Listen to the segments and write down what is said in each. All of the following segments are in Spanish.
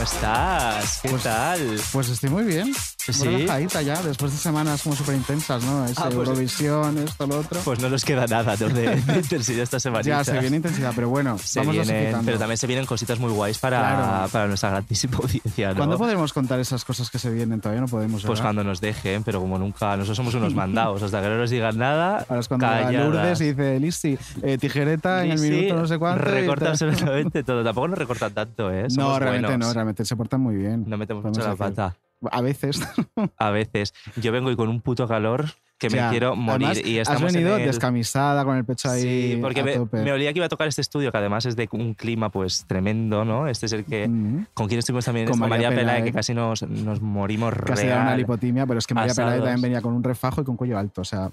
¿Cómo estás? ¿Qué tal? Pues estoy muy bien. Sí. Muy relajadita ya, después de semanas como súper intensas, ¿no? Ese Ah, pues- Eurovisión, esto, lo otro. Pues no nos queda nada ¿no? de, de intensidad esta semana. ya, se viene intensidad, pero bueno, Se vamos vienen, pero también se vienen cositas muy guays para, Claro. para nuestra grandísima audiencia. ¿no? ¿Cuándo podremos contar esas cosas que se vienen? Todavía no podemos, Pues cuando nos dejen, pero como nunca, nosotros somos unos mandados, hasta que no nos digan nada, Ahora es cuando va calladas. Lourdes y dice, Listi, eh, tijereta en el Sí, minuto no sé cuánto. y Recorta tal". absolutamente todo. Tampoco nos recortan tanto, ¿eh? No, Somos realmente buenos. no, realmente se portan muy bien. No metemos mucho la pata. A veces. A veces. Yo vengo y con un puto calor que me quiero morir. Además, y has estamos venido en el... descamisada con el pecho ahí Sí, porque a me, tope. me olía que iba a tocar este estudio, que además es de un clima pues tremendo, ¿no? Este es el que... Mm. Con quien estuvimos también Con con María, María Pelae, Pelae. que casi nos, nos morimos Casi era real. una lipotimia, pero es que María Pelae también venía con un refajo y con cuello alto. O sea,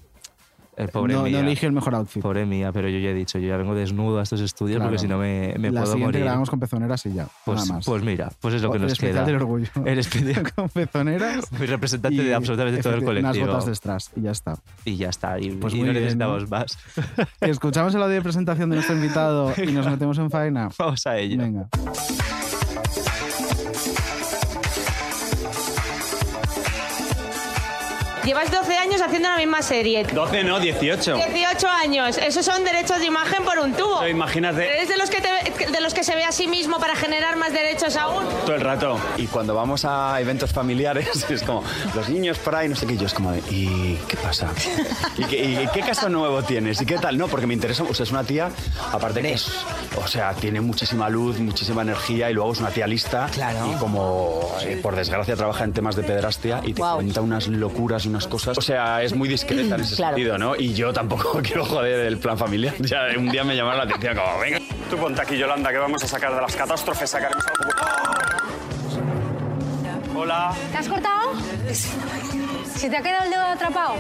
Eh, pobre no, mía. no elige el mejor outfit. Pobre mía, pero yo ya he dicho, yo ya vengo desnudo a estos estudios Claro. porque si no me, me la puedo siguiente morir. grabamos con pezoneras y ya. pues, nada más. pues mira, pues es lo que el nos especial queda. del orgullo. El especial- con pezoneras. Mi representante de absolutamente todo el efecti- colectivo. Unas botas de strass y ya está. Y ya está, y, Pues y muy no bien, necesitamos ¿no? más. Escuchamos el audio de presentación de nuestro invitado y nos metemos en faena. Vamos a ello. Venga. Llevas 12 años haciendo la misma serie. 12 no, 18. 18 años. Esos son derechos de imagen por un tubo. Pero imagínate ¿Eres de los, que te- de los que se ve a sí mismo para generar más derechos aún? todo el rato. Y cuando vamos a eventos familiares, es como, los niños por ahí, no sé qué, yo es como de, ¿y qué pasa? ¿Y qué, y qué caso nuevo tienes? ¿Y qué tal? No, porque me interesa, o sea, es una tía, aparte que es, o sea, tiene muchísima luz, muchísima energía y luego es una tía lista. Claro. Y como, eh, por desgracia, trabaja en temas de pederastia y te cuenta unas locuras y cosas. O sea, es muy discreta en ese Claro. sentido, ¿no? Y yo tampoco quiero joder el plan familiar. Ya un día me llamaron la atención como, venga. Tú ponte aquí, Yolanda, que vamos a sacar de las catástrofes, sacaremos algo. Hola. ¿Te has cortado? ¿Se te ha quedado el dedo atrapado?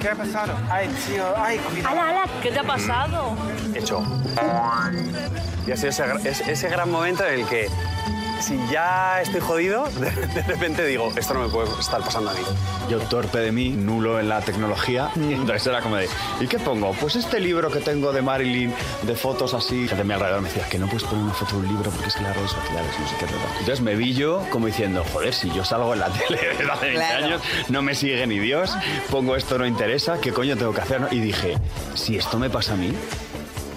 ¿Qué ha pasado? Ay, tío, ay, cuidado. ¡Hala, hala! ¿Qué te ha pasado? Hecho. Y ha sido ese, ese gran momento en el que, si ya estoy jodido, de, de repente digo, esto no me puede estar pasando a mí. Yo torpe de mí, nulo en la tecnología. Y entonces era como de, ¿y qué pongo? Pues este libro que tengo de Marilyn, de fotos así. Gente de mi alrededor me decía, que no puedes poner una foto de un libro porque es que las redes sociales, no sé qué. tal". Entonces me vi yo como diciendo, joder, si yo salgo en la tele desde hace 20 Claro. años, no me sigue ni Dios, pongo esto no interesa, ¿qué coño tengo que hacer? no?". Y dije, si esto me pasa a mí,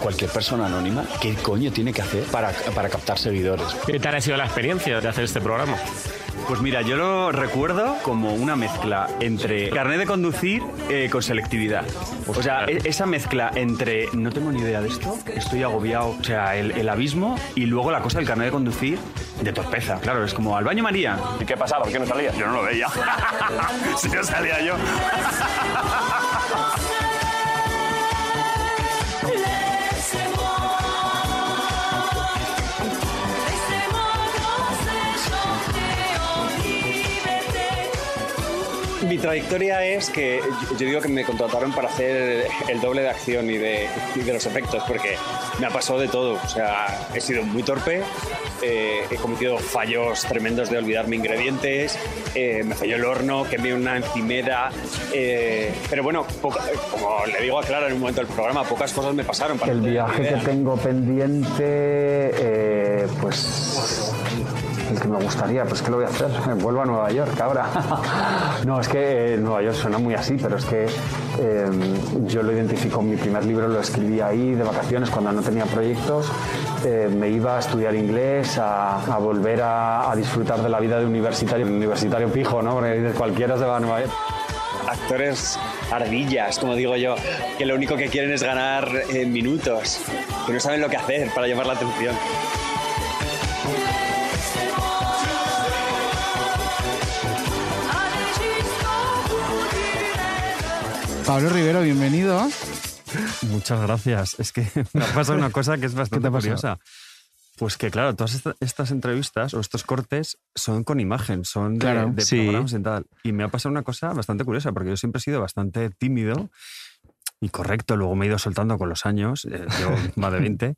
cualquier persona anónima, ¿qué coño tiene que hacer para, para captar seguidores? ¿Qué tal ha sido la experiencia de hacer este programa? Pues mira, yo lo recuerdo como una mezcla entre carnet de conducir eh, con selectividad. O sea, e- esa mezcla entre no tengo ni idea de esto, estoy agobiado, o sea, el, el abismo y luego la cosa del carnet de conducir de torpeza. Claro, es como al baño María. ¿Y qué pasaba? ¿Por qué no salía? Yo no lo veía. si no salía yo. Mi trayectoria es que yo- digo que me contrataron para hacer el doble de acción y de, y de los efectos, porque me ha pasado de todo. O sea, he sido muy torpe, eh, he cometido fallos tremendos de olvidarme ingredientes, eh, me falló el horno, quemé una encimera. eh, pero bueno, poca- como le digo a Clara en un momento del programa, pocas cosas me pasaron. Para El viaje que tengo pendiente, pues el que me gustaría, pues ¿qué lo voy a hacer? Vuelvo a Nueva York ahora. no, es que eh, Nueva York suena muy así, pero es que eh, yo lo identifico, mi primer libro lo escribí ahí de vacaciones cuando no tenía proyectos. Eh, me iba a estudiar inglés, a, volver a, disfrutar de la vida de universitario, universitario pijo, ¿no? Porque cualquiera se va a Nueva York. actores ardillas, como digo yo, que lo único que quieren es ganar minutos, que no saben lo que hacer para llamar la atención. Pablo Rivero, bienvenido. Muchas gracias. Es que me ha pasado una cosa que es bastante curiosa. Pues que claro, todas estas entrevistas o estos cortes son con imagen, son de, programas y tal. Y me ha pasado una cosa bastante curiosa, porque yo siempre he sido bastante tímido y correcto, luego me he ido soltando con los años, eh, yo más de 20,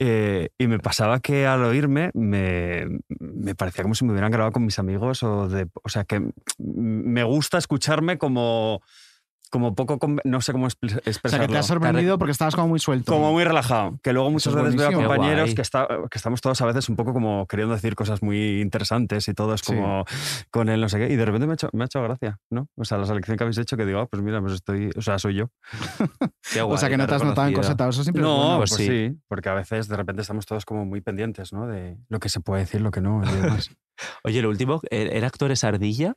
eh, y me pasaba que al oírme me, me, parecía como si me hubieran grabado con mis amigos o de, o sea que me gusta escucharme como como poco, no sé cómo expresarlo. O sea, que te has sorprendido porque estabas como muy suelto. Como muy relajado. Que luego muchas veces veo a compañeros que, está, que, estamos todos a veces un poco como queriendo decir cosas muy interesantes y todo es como con él no sé qué. Y de repente me ha, hecho, me ha hecho gracia, ¿no? O sea, la selección que habéis hecho que digo, ah, pues mira, pues estoy, o sea, soy yo. o sea, que no te has notado encorsetado. Eso siempre No, pues, pues sí. Porque a veces de repente estamos todos como muy pendientes, ¿no? De lo que se puede decir, lo que no. Oye, lo último, ¿era actores ardilla?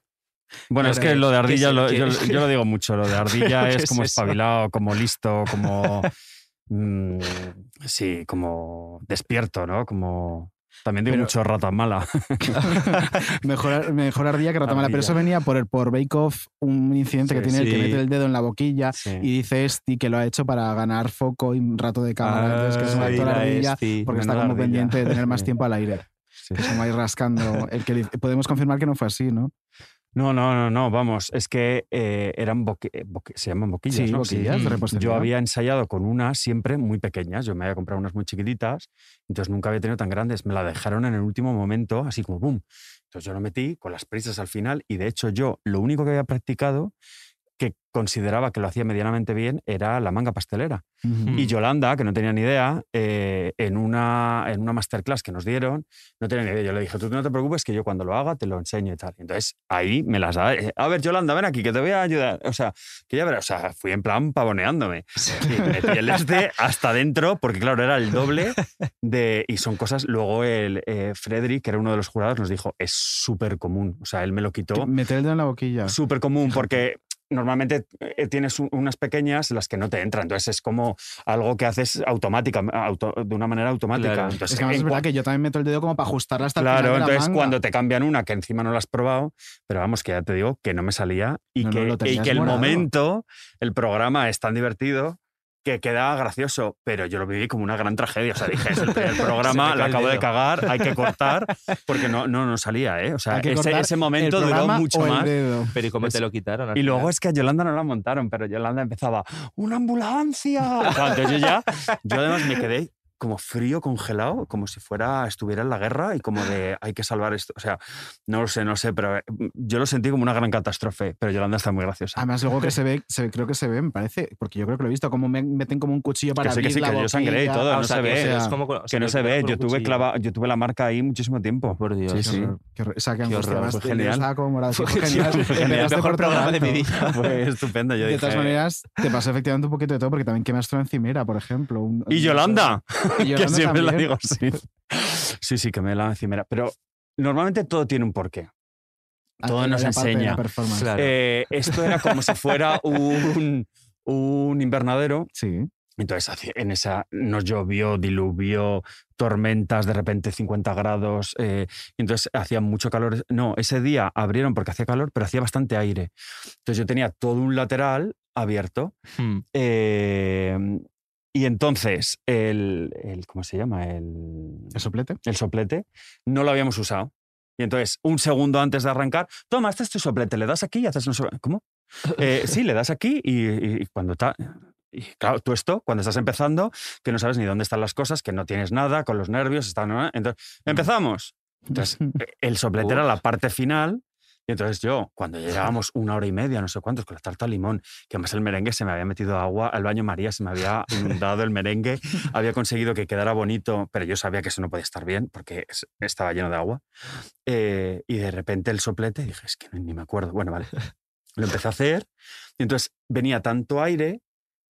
Bueno, es que lo de ardilla, yo, lo digo mucho, lo de ardilla es, como espabilado, como listo, como... Mm, sí, como despierto, ¿no? Como... También digo mucho rata mala. mejor, mejor, ardilla que rata mala. Pero eso venía por, el, por Bake Off, un incidente que tiene el que mete el dedo en la boquilla y dice Esti que lo ha hecho para ganar foco y un rato de cámara. Entonces, que es un actor ardilla porque está como pendiente de tener más tiempo al aire. Que se va a ir rascando. El que podemos confirmar que no fue así, ¿no? No, no, no, no, vamos, es que eh, eran eh, se llaman boquillas, ¿no? boquillas de Yo había ensayado con unas siempre muy pequeñas, yo me había comprado unas muy chiquititas, entonces nunca había tenido tan grandes, me la dejaron en el último momento, así como boom. Entonces yo lo metí con las prisas al final y de hecho yo lo único que había practicado que consideraba que lo hacía medianamente bien era la manga pastelera. Y Yolanda, que no tenía ni idea, eh, en, una, en una masterclass que nos dieron, no tenía ni idea. Yo le dije, tú no te preocupes, que yo cuando lo haga te lo enseño y tal. Entonces ahí me las da. Eh, a ver, Yolanda, ven aquí, que te voy a ayudar. O sea, que ya verás, o sea, fui en plan pavoneándome. Y metí el este hasta dentro, porque claro, era el doble de. Y son cosas. Luego el eh, Frederick, que era uno de los jurados, nos dijo, es súper común. O sea, él me lo quitó. Meter el dedo en la boquilla. Súper común, porque normalmente eh, tienes unas pequeñas las que no te entran. Entonces es como algo que haces automática, de una manera automática. es que es verdad que yo también meto el dedo como para ajustarla hasta claro, el final entonces cuando te cambian una que encima no la has probado, pero vamos, que ya te digo que no me salía y que, y que el momento, el programa es tan divertido que queda gracioso, pero yo lo viví como una gran tragedia. O sea, dije, es el programa, lo acabo de cagar, hay que cortar, porque no, no, no salía, ¿eh? O sea, ese, ese, momento duró mucho más. Pero ¿y cómo te lo quitaron? Y luego es que a Yolanda no la montaron, pero Yolanda empezaba, ¡una ambulancia! entonces yo ya, yo además me quedé como frío, congelado, como si fuera, estuviera en la guerra y como de hay que salvar esto. O sea, no lo sé, no sé, pero eh, yo lo sentí como una gran catástrofe, pero Yolanda está muy graciosa. Además, luego que se ve, se, creo que se ve, me parece, porque yo creo que lo he visto, como me meten como un cuchillo para que sí, que sí, que yo sangré y todo, no se ve. que no se ve, yo tuve, clava, yo tuve la marca ahí muchísimo tiempo. Por Dios. Sí, sí. o sea, que Qué horror, fue genial. Estaba como morado. Fue genial. Fue genial. El mejor programa de mi vida. Fue estupendo. Yo de todas maneras, te pasó efectivamente un poquito de todo, porque también quemaste una encimera, por ejemplo. y Yolanda, que siempre la digo, sí. Sí, sí, que me la encimera. Pero normalmente todo tiene un porqué. Todo nos enseña. Eh, esto era como si fuera un, un invernadero. Sí. Entonces, en esa nos llovió, diluvió, tormentas, de repente 50 grados. Eh, entonces hacía mucho calor. No, ese día abrieron porque hacía calor, pero hacía bastante aire. Entonces yo tenía todo un lateral abierto. Hmm. Eh, y entonces, el, el, ¿cómo se llama? El, ¿El soplete. El soplete, no lo habíamos usado. Y entonces, un segundo antes de arrancar, toma, este es tu soplete, le das aquí y haces un soplete. ¿Cómo? Eh, sí, le das aquí y, cuando está... Y claro, tú esto, cuando estás empezando, que no sabes ni dónde están las cosas, que no tienes nada, con los nervios, están... Entonces, empezamos. Entonces, el soplete era la parte final y entonces yo, cuando llegábamos una hora y media, no sé cuántos, con la tarta de limón, que además el merengue se me había metido agua, al baño María se me había inundado el merengue, había conseguido que quedara bonito, pero yo sabía que eso no podía estar bien porque estaba lleno de agua. Eh, y de repente el soplete, dije, es que ni me acuerdo. Bueno, vale. Lo empecé a hacer y entonces venía tanto aire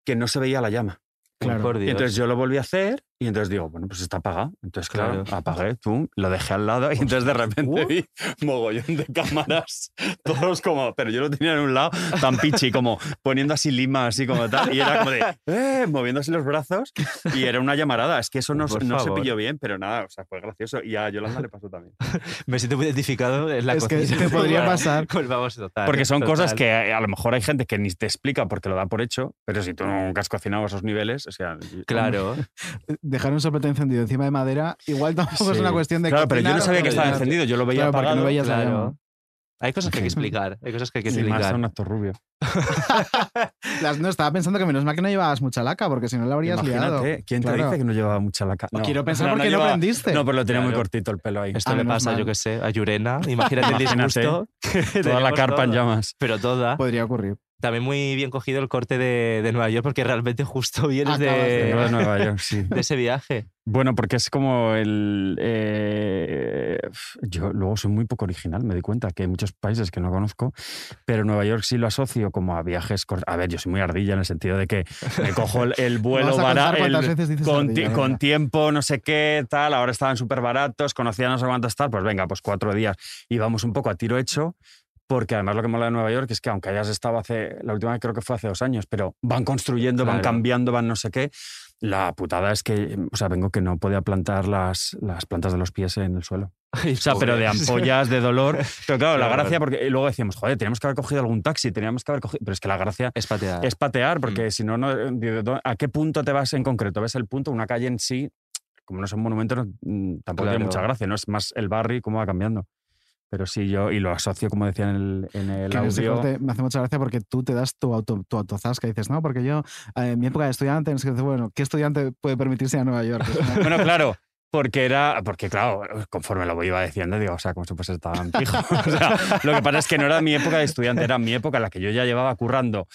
que no se veía la llama. Claro. Y entonces yo lo volví a hacer Y entonces digo, bueno, pues está apagado. Entonces, claro, Claro. apagué, pum, lo dejé al lado y entonces de repente vi mogollón de cámaras, todos como, pero yo lo tenía en un lado tan pichi, como poniendo así lima, así como tal, y era como de, eh, moviéndose los brazos, y era una llamarada. Es que eso no, no se pilló bien, pero nada, o sea, fue gracioso. Y a Yolanda le pasó también. Me siento muy identificado en la Es que te podría pasar. con- vamos, total, Porque son cosas total. que a a lo mejor hay gente que ni te explica porque lo da por hecho, pero si tú nunca has cocinado a esos niveles, o sea... Claro. Dejar un soplete encendido encima de madera, igual tampoco es Sí. una cuestión de. Claro, pero yo no sabía que estaba encendido, yo lo veía Claro, porque apagado. no veías la claro. Hay cosas que hay que explicar. Hay cosas que hay que más explicar. a un actor rubio. Las- no, estaba pensando que menos mal que no llevabas mucha laca, porque si no la habrías liado. Imagínate, ¿quién te Claro. dice que no llevaba mucha laca? No. Quiero pensar O sea, por qué no llevaba- aprendiste. No, pero lo tenía muy Claro. cortito el pelo ahí. Esto Ah, le pasa, mal. yo qué sé, a Yurena. Imagínate el disgusto. Toda la carpa en todos. llamas. Pero toda. Podría ocurrir. También muy bien cogido el corte de, de Nueva York porque realmente justo vienes de- de Nueva York, sí. de ese viaje. Bueno, porque es como el... eh, yo luego soy muy poco original, me di cuenta que hay muchos países que no conozco, pero Nueva York sí lo asocio como a viajes... A ver, yo soy muy ardilla en el sentido de que me cojo el, el vuelo barato, cuántas con, ardilla, con tiempo, no sé qué, tal, ahora estaban súper baratos, conocía no sé cuántos tal, pues venga, pues cuatro días y vamos un poco a tiro hecho. Porque además lo que mola de Nueva York es que aunque hayas estado hace, la última vez creo que fue hace dos años, pero van construyendo, van Claro. cambiando, van no sé qué. La putada es que, o sea, vengo que no podía plantar las, las plantas de los pies en el suelo. O sea, pero de ampollas, de dolor. Pero claro, la gracia, porque luego decíamos, joder, teníamos que haber cogido algún taxi, teníamos que haber cogido. Pero es que la gracia Es patear. es patear, porque Mm. si no, no, ¿de dó- ¿a qué punto te vas en concreto? ¿Ves el punto? Una calle en sí, como no son monumentos, no- mm, tampoco tiene Claro. mucha gracia, ¿no? Es más el barrio y cómo va cambiando. Pero sí, yo, y lo asocio, como decía en el, en el Que audio. me hace mucha gracia porque tú te das tu, auto, tu autozasca y dices, no, porque yo, eh, en mi época de estudiante, bueno, ¿qué estudiante puede permitirse ir a Nueva York? Es una- Bueno, claro, porque era, porque claro, conforme lo iba diciendo, digo, o sea, como si fuese tan pijo. O sea, lo que pasa es que no era mi época de estudiante, era mi época en la que yo ya llevaba currando.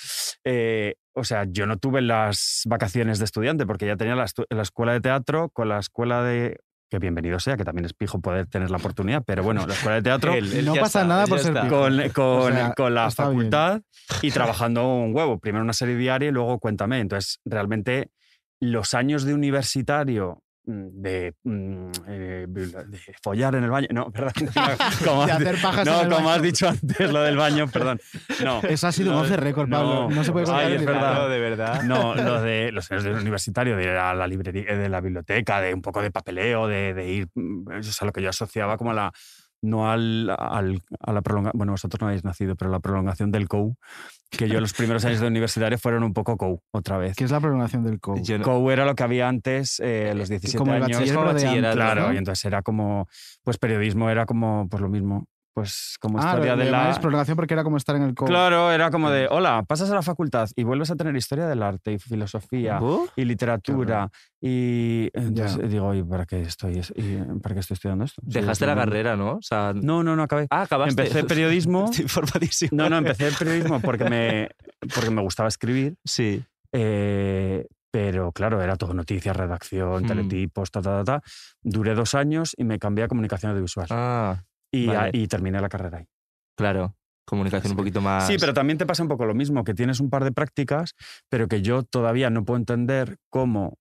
Eh, o sea, yo no tuve las vacaciones de estudiante porque ya tenía la, la escuela de teatro con la escuela de... Que bienvenido sea, que también es pijo poder tener la oportunidad, pero bueno, la escuela de teatro Él- él no pasa está, nada por ser pijo. con, con- O sea, con la bien. facultad y trabajando un huevo. Primero una serie diaria y luego cuéntame. Entonces, realmente, los años de universitario mm, de, mm, eh, de follar en el baño. No, perdón. no, como De has- hacer pajas no, en el como has dicho antes, lo del baño, perdón. No. Eso ha sido un No, the record, Pablo. No se puede contar Ay, es verdad. No, de verdad. No, lo de los años del universitario, de ir a la librería, de la biblioteca, de un poco de papeleo, de, de ir, mm, eso es a lo que yo asociaba como a la, no al, al- a la prolongación, bueno, vosotros no habéis nacido, pero la prolongación del COU, que yo los primeros años de universitario fueron un poco COU, otra vez. ¿Qué es la prolongación del COU? Yo COU era lo que había antes, eh, los 17 como el años. bachiller, como bachillerato, Claro, ¿no? y entonces era como, pues periodismo era como, pues lo mismo, pues como Ah, historia de lo la... prolongación porque era como estar en el COU. Claro, era como de, hola, pasas a la facultad y vuelves a tener historia del arte y filosofía y literatura y entonces Ya. digo, ¿y para qué estoy, es- y para qué estoy estudiando esto? Sí, Dejaste es la carrera, ¿no? O sea, No, no, no acabé. Ah, acabaste. Empecé periodismo. Estoy informadísimo. No, no, empecé periodismo porque me, porque me gustaba escribir, Sí. eh, pero claro, era todo noticias, redacción, Hmm. teletipos, ta, ta, ta, ta. Duré dos años y me cambié a comunicación audiovisual Ah, y, vale. y terminé la carrera ahí. claro. Comunicación un poquito más. Sí, pero también te pasa un poco lo mismo, que tienes un par de prácticas, pero que yo todavía no puedo entender cómo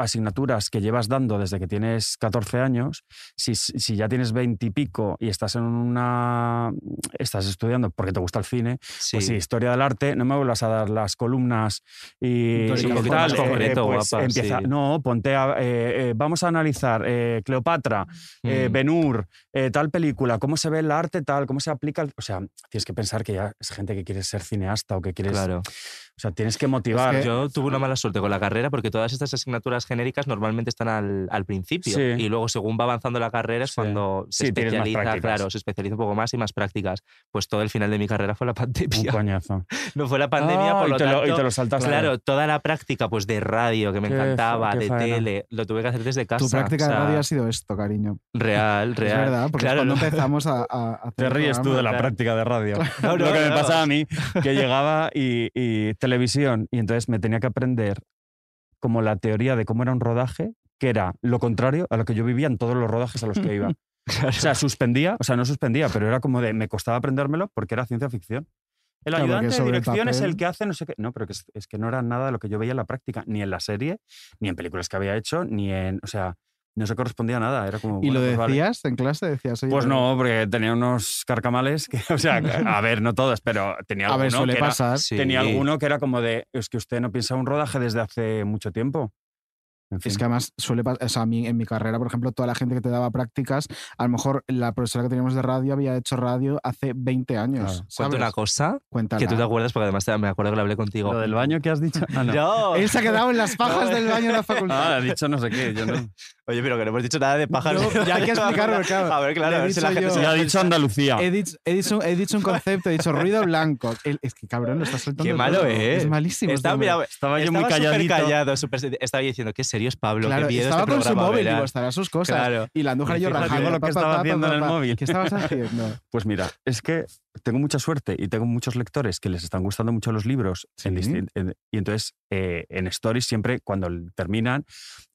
asignaturas que llevas dando desde que tienes 14 años, si, si ya tienes 20 y pico y estás en una estás estudiando porque te gusta el cine, Sí. pues sí, historia del arte, no me vuelvas a dar las columnas y, tal, más eh, concreto, pues guapa, empieza, sí. no, ponte a, eh, eh, vamos a analizar Cleopatra, Mm. Ben-Hur, eh, tal película, cómo se ve el arte, tal, cómo se aplica, el- o sea, tienes que pensar que ya es gente que quiere ser cineasta o que quieres, Claro. o sea, tienes que motivar. que- Yo tuve una mala suerte con la carrera porque todas estas asignaturas genéricas normalmente están al, al principio Sí. y luego según va avanzando la carrera es Sí. cuando se Sí, especializa, claro, se especializa un poco más y más prácticas. Pues todo el final de mi carrera fue la un pandemia. coñazo. No fue la pandemia, Ah, por y lo te lo- tanto. y te lo saltaste. Claro, toda la práctica pues de radio que me Qué encantaba, de faena. tele, lo tuve que hacer desde casa. Tu práctica o sea, de radio ha sido esto, cariño. real, real. Es verdad, porque Claro, es cuando no- empezamos a, a hacer Te ríes tú de la claro. práctica de radio. No, lo no, que me no. pasaba a mí, que llegaba y, y televisión, y entonces me tenía que aprender como la teoría de cómo era un rodaje, que era lo contrario a lo que yo vivía en todos los rodajes a los que iba. O sea, suspendía, o sea, no suspendía, pero era como de, me costaba aprendérmelo porque era ciencia ficción. El Claro, ayudante de dirección es el que hace no sé qué. No, pero que es, es que no era nada de lo que yo veía en la práctica, ni en la serie, ni en películas que había hecho, ni en. O sea, no se correspondía a nada. Era como. ¿Y bueno, lo pues vale. decías en clase? Decías, oye, Pues no, porque tenía unos carcamales que, o sea, a ver, no todos, pero tenía A ver, alguno suele que era- pasar. tenía Sí. alguno que era como de, es que usted no piensa un rodaje desde hace mucho tiempo. En Es fin. que además suele pasar, o sea, a mí, en mi carrera, por ejemplo, toda la gente que te daba prácticas, a lo mejor la profesora que teníamos de radio había hecho radio hace 20 años. Claro. ¿sabes? una cosa Cuéntala. que tú te acuerdas, porque además te- me acuerdo que lo hablé contigo. Lo del baño que has dicho. Ah, no. No. Él se ha quedado en las pajas del baño de la facultad. Ah, ha dicho no sé qué, yo no. Oye, pero que no hemos dicho nada de pájaros. No, ya hay que explicarlo, claro. A ver, claro, a ver si la dicho gente yo- se Ya ha dicho Andalucía. He dicho, he, dicho, he dicho un concepto, he dicho ruido blanco. El- es que cabrón, lo estás soltando. Qué malo es. Es malísimo. este Estaba, hombre. mira, Estaba yo muy estaba súper calladito. callado, súper- estaba diciendo, qué serio es Pablo, Claro, qué miedo estaba este con su móvil, verás. digo, estará sus cosas. Claro. Y la Andújar y yo rajando. lo que estaba pa, haciendo pa, en el pa. móvil. ¿Qué estabas haciendo? Pues mira, es que tengo mucha suerte y tengo muchos lectores que les están gustando mucho los libros. Sí. en- y entonces eh, en Stories siempre cuando terminan,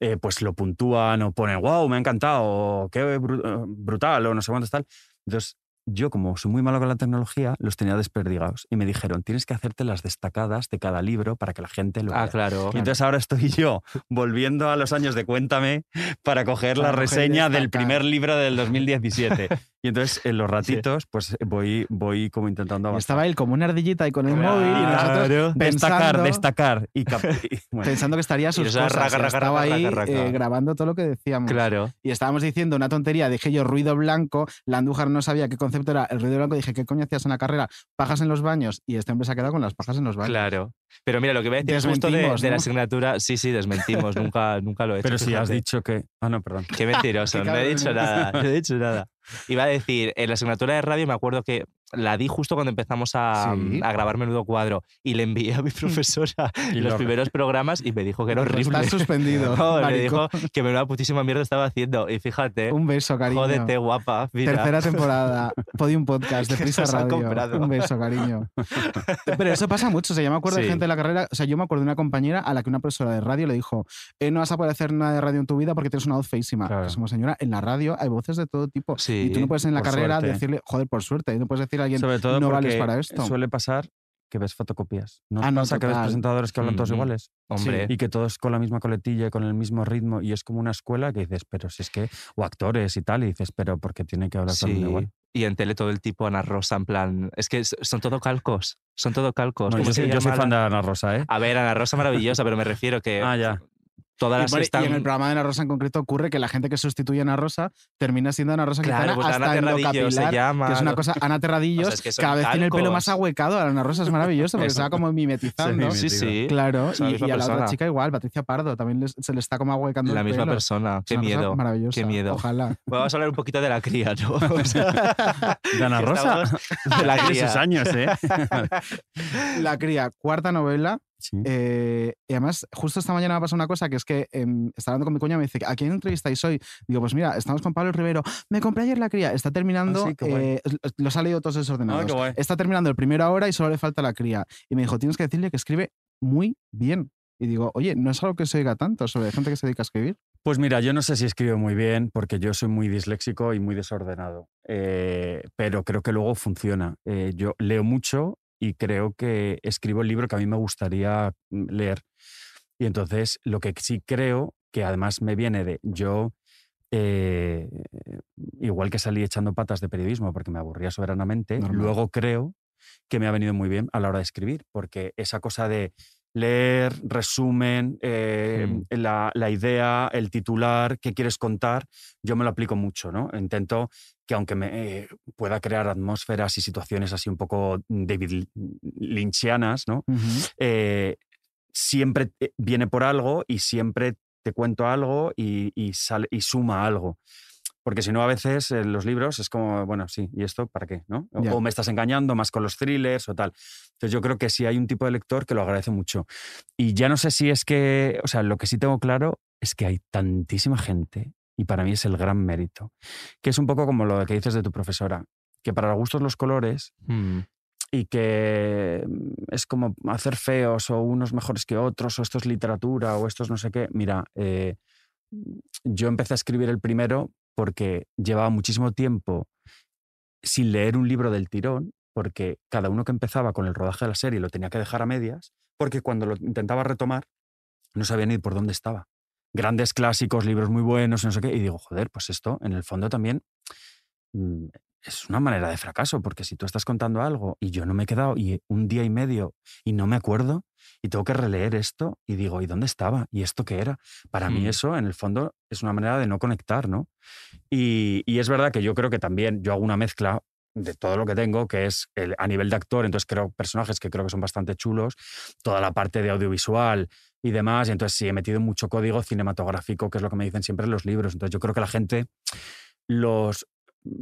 eh, pues lo puntúan o ponen, wow, me ha encantado, o qué eh, brutal, o no sé cuánto tal. Entonces yo como soy muy malo con la tecnología, los tenía desperdigados. Y me dijeron, tienes que hacerte las destacadas de cada libro para que la gente lo Ah, vea. claro. Y entonces ahora estoy yo volviendo a los años de Cuéntame para coger la Para coger y reseña del primer libro del 2017. y entonces en los ratitos pues voy, voy como intentando avanzar. estaba él como una ardillita y con el Claro. móvil y nosotros Destacar, pensando, destacar. Y, cap- y, bueno, pensando que estaría sus cosas. raca, y raca, estaba raca, ahí raca, raca. eh, grabando todo lo que decíamos. Claro. Y estábamos diciendo una tontería, dije yo ruido blanco, la Andújar no sabía qué concepto era el ruido blanco, dije, ¿qué coño hacías en la carrera? Pajas en los baños, y este hombre se ha quedado con las pajas en los baños. Claro. Pero mira, lo que voy a decir justo de, la asignatura, sí, sí, desmentimos, nunca, nunca lo he hecho. pero si has dicho que... Ah, no, perdón. Qué mentiroso, Qué no he dicho nada, no he dicho nada. Iba a decir, en la asignatura de radio me acuerdo que la di justo cuando empezamos a, Sí. a grabar Menudo Cuadro y le envié a mi profesora Y los lo- primeros programas y me dijo que era horrible. "Estás suspendido, No, me marico". dijo que menuda putísima mierda estaba haciendo. Y fíjate, Un beso, cariño. jódete, guapa. mira. Tercera temporada, Podium Podcast de Prisa Radio. Un beso, cariño. Pero eso pasa mucho. O sea, yo me acuerdo de Sí. gente de la carrera. O sea, yo me acuerdo de una compañera a la que una profesora de radio le dijo: eh, No vas a poder hacer nada de radio en tu vida porque tienes una voz feísima. Claro. Pues como señora, en la radio hay voces de todo tipo. Sí, y tú no puedes en la carrera suerte. decirle, joder, por suerte. Y no puedes decirle a alguien, Sobre todo no porque vales para esto. suele pasar que ves fotocopias. ¿No Ah, no, pasa que ves presentadores que hablan todos Ujú. iguales? Hombre, Y que todos con la misma coletilla, y con el mismo ritmo, y es como una escuela que dices, pero si es que, o actores y tal, y dices, pero ¿por qué tiene que hablar todo sí. mundo igual? Y en tele todo el tipo Ana Rosa, en plan. Es que son todo calcos. Son todo calcos. No, ¿Cómo yo, soy- yo soy llama fan de Ana Rosa, ¿eh? A ver, Ana Rosa maravillosa, pero me refiero que Ah, ya. Todas Y, las por- y están. en el programa de Ana Rosa en concreto ocurre que la gente que sustituye a Ana Rosa termina siendo Ana Rosa Claro, Quintana pues hasta Ana en lo se llama. que es una cosa, Ana Terradillos, O sea, es que cada vez tiene el pelo más ahuecado. Ana Rosa es maravilloso porque se va como mimetizando. Sí, Sí, sí. Claro, y, a la otra chica igual, Patricia Pardo, también les- se le está como ahuecando La el misma pelo. persona. Es Qué miedo. Maravillosa. Qué miedo. Ojalá. Vamos a hablar un poquito de la cría, ¿no? O sea, De Ana Rosa. estamos- De la cría. sus años, ¿eh? La cría, cuarta novela. Sí. eh, y además, justo esta mañana me ha pasado una cosa que es que em, estaba hablando con mi cuña y me dice, ¿a quién entrevistáis hoy? Digo, pues mira, estamos con Pablo Rivero. Me compré ayer la cría. Está terminando, Ah, sí, guay. eh, los ha leído todos desordenados. Ah. Está terminando el primero ahora y solo le falta la cría. Y me dijo, tienes que decirle que escribe muy bien. Y digo, oye, no es algo que se oiga tanto sobre gente que se dedica a escribir. Pues mira, yo no sé si escribo muy bien porque yo soy muy disléxico y muy desordenado, eh, pero creo que luego funciona. Eh, yo leo mucho y creo que escribo el libro que a mí me gustaría mm, leer. Y entonces lo que sí creo, que además me viene de yo, eh, igual que salí echando patas de periodismo porque me aburría soberanamente, Normal. luego creo que me ha venido muy bien a la hora de escribir, porque esa cosa de leer, resumen, eh, Mm. la, la idea, el titular, qué quieres contar, yo me lo aplico mucho, ¿no? Intento que aunque me eh, pueda crear atmósferas y situaciones así un poco David Lynchianas, ¿no? Eh, siempre viene por algo y siempre te cuento algo y, y sale, y suma algo. Porque si no, a veces en los libros es como, bueno, sí, ¿y esto para qué? ¿no? O, o me estás engañando más con los thrillers o tal. Entonces yo creo que sí hay un tipo de lector que lo agradece mucho. Y ya no sé si es que, o sea, lo que sí tengo claro es que hay tantísima gente, y para mí es el gran mérito, que es un poco como lo que dices de tu profesora, que para gustos los colores Mm, y que mm, es como hacer feos o unos mejores que otros o esto es literatura o esto es no sé qué. Mira, eh, yo empecé a escribir el primero porque llevaba muchísimo tiempo sin leer un libro del tirón porque cada uno que empezaba con el rodaje de la serie lo tenía que dejar a medias, porque cuando lo intentaba retomar no sabía ni por dónde estaba. Grandes clásicos, libros muy buenos, no sé qué, y digo, joder, pues esto en el fondo también mm, es una manera de fracaso, porque si tú estás contando algo y yo no me he quedado y un día y medio y no me acuerdo y tengo que releer esto y digo, ¿y dónde estaba? ¿Y esto qué era? Para mí Mm. eso, en el fondo, es una manera de no conectar, ¿no? Y, y es verdad que yo creo que también yo hago una mezcla de todo lo que tengo, que es el- a nivel de actor, entonces creo personajes que creo que son bastante chulos, toda la parte de audiovisual y demás, y entonces sí, he metido mucho código cinematográfico, que es lo que me dicen siempre los libros, entonces yo creo que la gente los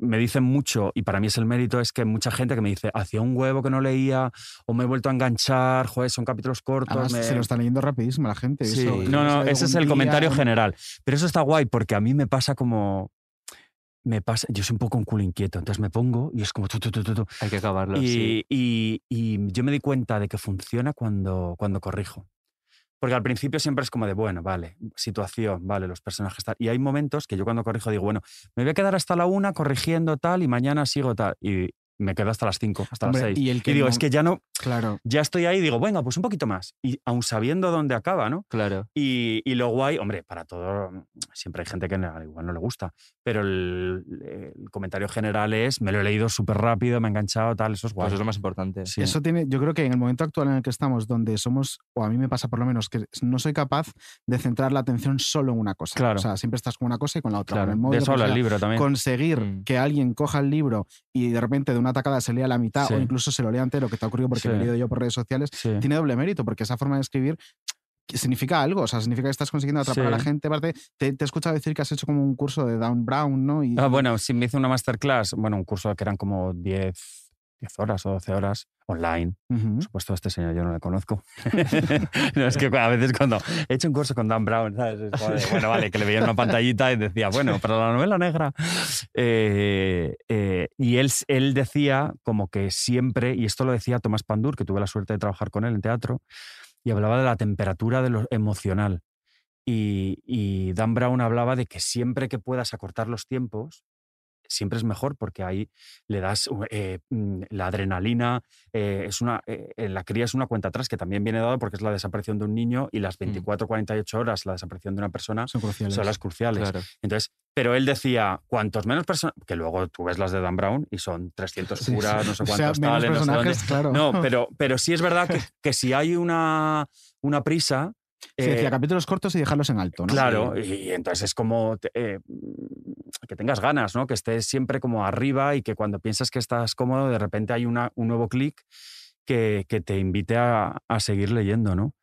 me dicen mucho, y para mí es el mérito, es que mucha gente que me dice, hacía un huevo que no leía, o me he vuelto a enganchar, joder, son capítulos cortos. Además, me- se lo está leyendo rapidísimo la gente. Sí. eso- no, no, ese es el día, comentario general. Pero eso está guay porque a mí me pasa como. Me pasa, yo soy un poco un culo inquieto, entonces me pongo y es como tu, tu, tu, tu, tu. Hay que acabarlo, Y, sí. y- y yo me di cuenta de que funciona cuando, cuando corrijo. Porque al principio siempre es como de, bueno, vale, situación, vale, los personajes tal. Y hay momentos que yo cuando corrijo digo, bueno, me voy a quedar hasta la una corrigiendo tal y mañana sigo tal. Y me quedo hasta las cinco, hasta Hombre, las seis. y el que digo, no- es que ya no, Claro. ya estoy ahí y digo, venga, pues un poquito más. Y aún sabiendo dónde acaba, ¿no? Claro. Y, y lo guay, hombre, para todo, siempre hay gente que no- igual no le gusta, pero el, el comentario general es, me lo he leído súper rápido, me ha enganchado, tal, eso es guay. Pues es lo más importante. Sí. Eso tiene, yo creo que en el momento actual en el que estamos, donde somos, o a mí me pasa por lo menos, que no soy capaz de centrar la atención solo en una cosa. Claro. O sea, siempre estás con una cosa y con la otra. Claro, con el de eso habla el libro también. Conseguir Mm. que alguien coja el libro y de repente de una tacada se lea la mitad Sí. o incluso se lo lea entero, que te ha ocurrido porque lo he Sí. leído yo por redes sociales, Sí. tiene doble mérito, porque esa forma de escribir significa algo, o sea, significa que estás consiguiendo atrapar a la Sí. gente. Aparte, te, te he escuchado decir que has hecho como un curso de Dan Brown, ¿no? Y, Ah, bueno, sí, me hice una masterclass, bueno, un curso que eran como 10, 10 horas o 12 horas online. Por supuesto, a este señor yo no le conozco. no, es que a veces cuando he hecho un curso con Dan Brown, ¿sabes? Bueno, vale, que le veía en una pantallita y decía, bueno, para la novela negra. Eh, eh, y él, él decía como que siempre, y esto lo decía Tomás Pandur, que tuve la suerte de trabajar con él en teatro, y hablaba de la temperatura de lo emocional. Y, y Dan Brown hablaba de que siempre que puedas acortar los tiempos, siempre es mejor porque ahí le das eh, mm, la adrenalina, eh, es una, eh, la cría es una cuenta atrás que también viene dado porque es la desaparición de un niño y las 24, 48 horas la desaparición de una persona Son cruciales. son las cruciales. Claro. Entonces, pero él decía, cuantos menos personas, que luego tú ves las de Dan Brown y son 300 Sí, curas, no sé o sea, cuántos tales, no sé claro. No, pero, pero sí es verdad que, que si hay una, una prisa... Sí, eh, decía capítulos cortos y dejarlos en alto, ¿no? Claro, y entonces es como te- eh, que tengas ganas, ¿no? Que estés siempre como arriba y que cuando piensas que estás cómodo, de repente hay una, un nuevo clic que, que te invite a, a seguir leyendo, ¿no?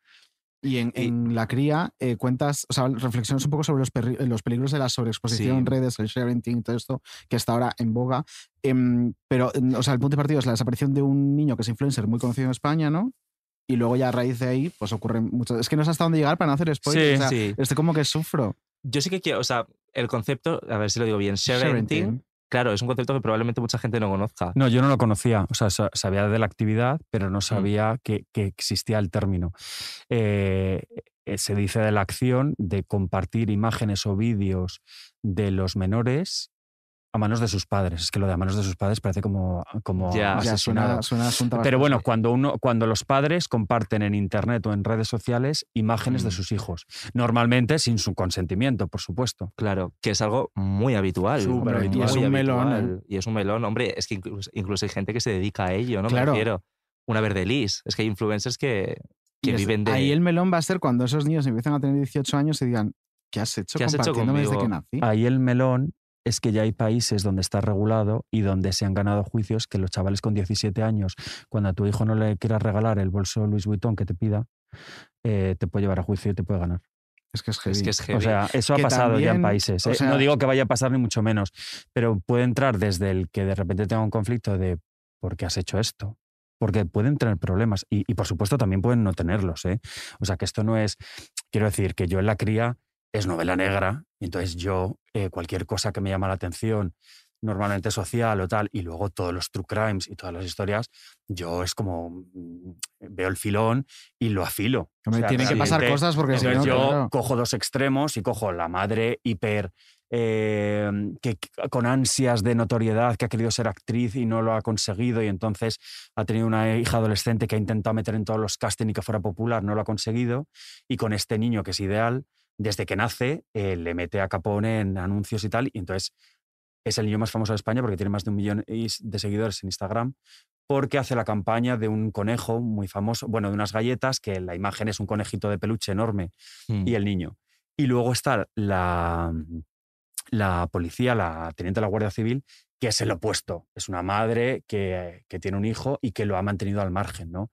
Y en, en La Cría eh, cuentas, o sea, reflexionas un poco sobre los, perri- los peligros de la sobreexposición Sí. en redes, el sharing, todo esto, que está ahora en boga. Em, pero, em, o sea, el punto de partida es la desaparición de un niño que es influencer muy conocido en España, ¿no? Y luego ya a raíz de ahí, pues ocurren muchos... Es que no sé hasta dónde llegar para no hacer spoilers. Sí, o sea, sí. Estoy como que sufro. Yo sí que quiero, o sea, el concepto, a ver si lo digo bien, sharenting, claro, es un concepto que probablemente mucha gente no conozca. No, yo no lo conocía, o sea, sa- sabía de la actividad, pero no sabía que, que existía el término. Eh, eh, se dice de la acción de compartir imágenes o vídeos de los menores a manos de sus padres. Es que lo de a manos de sus padres parece como, como Ya. Ya asesinado. suena, suena asunto Pero bueno, cuando, uno, cuando los padres comparten en Internet o en redes sociales imágenes de Mm. sus hijos, normalmente sin su consentimiento, por supuesto. Claro, que es algo muy habitual. Súper hombre, habitual. Y es un melón, habitual. Y es un melón, hombre, es que incluso, incluso hay gente que se dedica a ello, ¿no? Claro. Me refiero. Una verdelis. Es que hay influencers que, Y que es- viven de... Ahí el melón va a ser cuando esos niños empiezan a tener 18 años y digan, ¿qué has hecho ¿Qué has hecho compartiéndome desde que conmigo? nací? Ahí el melón es que ya hay países donde está regulado y donde se han ganado juicios que los chavales con 17 años, cuando a tu hijo no le quieras regalar el bolso Louis Vuitton que te pida, eh, te puede llevar a juicio y te puede ganar. Es que es heavy. Es que es heavy. O sea, eso ha pasado ya en países. o ¿eh? sea- no digo que vaya a pasar ni mucho menos, pero puede entrar desde el que de repente tenga un conflicto de ¿por qué has hecho esto? Porque pueden tener problemas y, y, por supuesto también pueden no tenerlos. ¿eh? O sea, que esto no es, quiero decir, que yo en la cría es novela negra, y entonces yo eh, cualquier cosa que me llama la atención, normalmente social o tal, y luego todos los true crimes y todas las historias, yo es como mm, veo el filón y lo afilo. Hombre, tienen que pasar cosas porque si no, yo claro. cojo dos extremos y cojo la madre hiper eh, que, con ansias de notoriedad, que ha querido ser actriz y no lo ha conseguido y entonces ha tenido una hija adolescente que ha intentado meter en todos los castings y que fuera popular, no lo ha conseguido, y con este niño que es ideal, desde que nace, eh, le mete a Capone en anuncios y tal, y entonces es el niño más famoso de España porque tiene más de un millón de seguidores en Instagram, porque hace la campaña de un conejo muy famoso, bueno, de unas galletas, que la imagen es un conejito de peluche enorme Mm. y el niño. Y luego está la, la policía, la teniente de la Guardia Civil, que es el opuesto. Es una madre que, que tiene un hijo y que lo ha mantenido al margen, ¿no?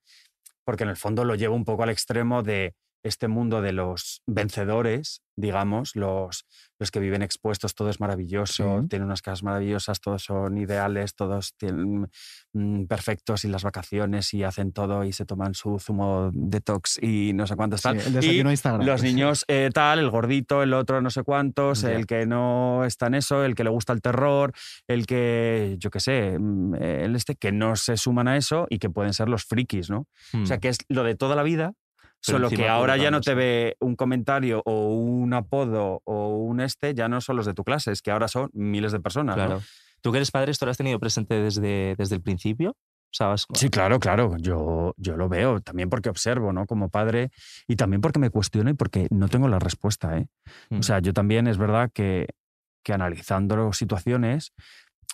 Porque en el fondo lo lleva un poco al extremo de este mundo de los vencedores, digamos, los, los que viven expuestos, todo es maravilloso, Sí. tienen unas casas maravillosas, todos son ideales, todos tienen mm, perfectos y las vacaciones y hacen todo y se toman su zumo detox y no sé cuántos tal. Sí, el y desayuno Instagram. los niños eh, tal, el gordito, el otro no sé cuántos, el que no está en eso, el que le gusta el terror, el que, yo qué sé, mm, el este, que no se suman a eso y que pueden ser los frikis, ¿no? O sea, Mm. que es lo de toda la vida, solo que ahora ya no te ve un comentario o un apodo o un este, ya no son los de tu clase, es que ahora son miles de personas. ¿no? Claro. ¿Tú que eres padre, esto lo has tenido presente desde, desde el principio? Vas- Sí, claro, claro. Yo, yo lo veo también porque observo, ¿no? Como padre y también porque me cuestiono y porque no tengo la respuesta, ¿eh? Mm. O sea, yo también es verdad que, que analizando situaciones,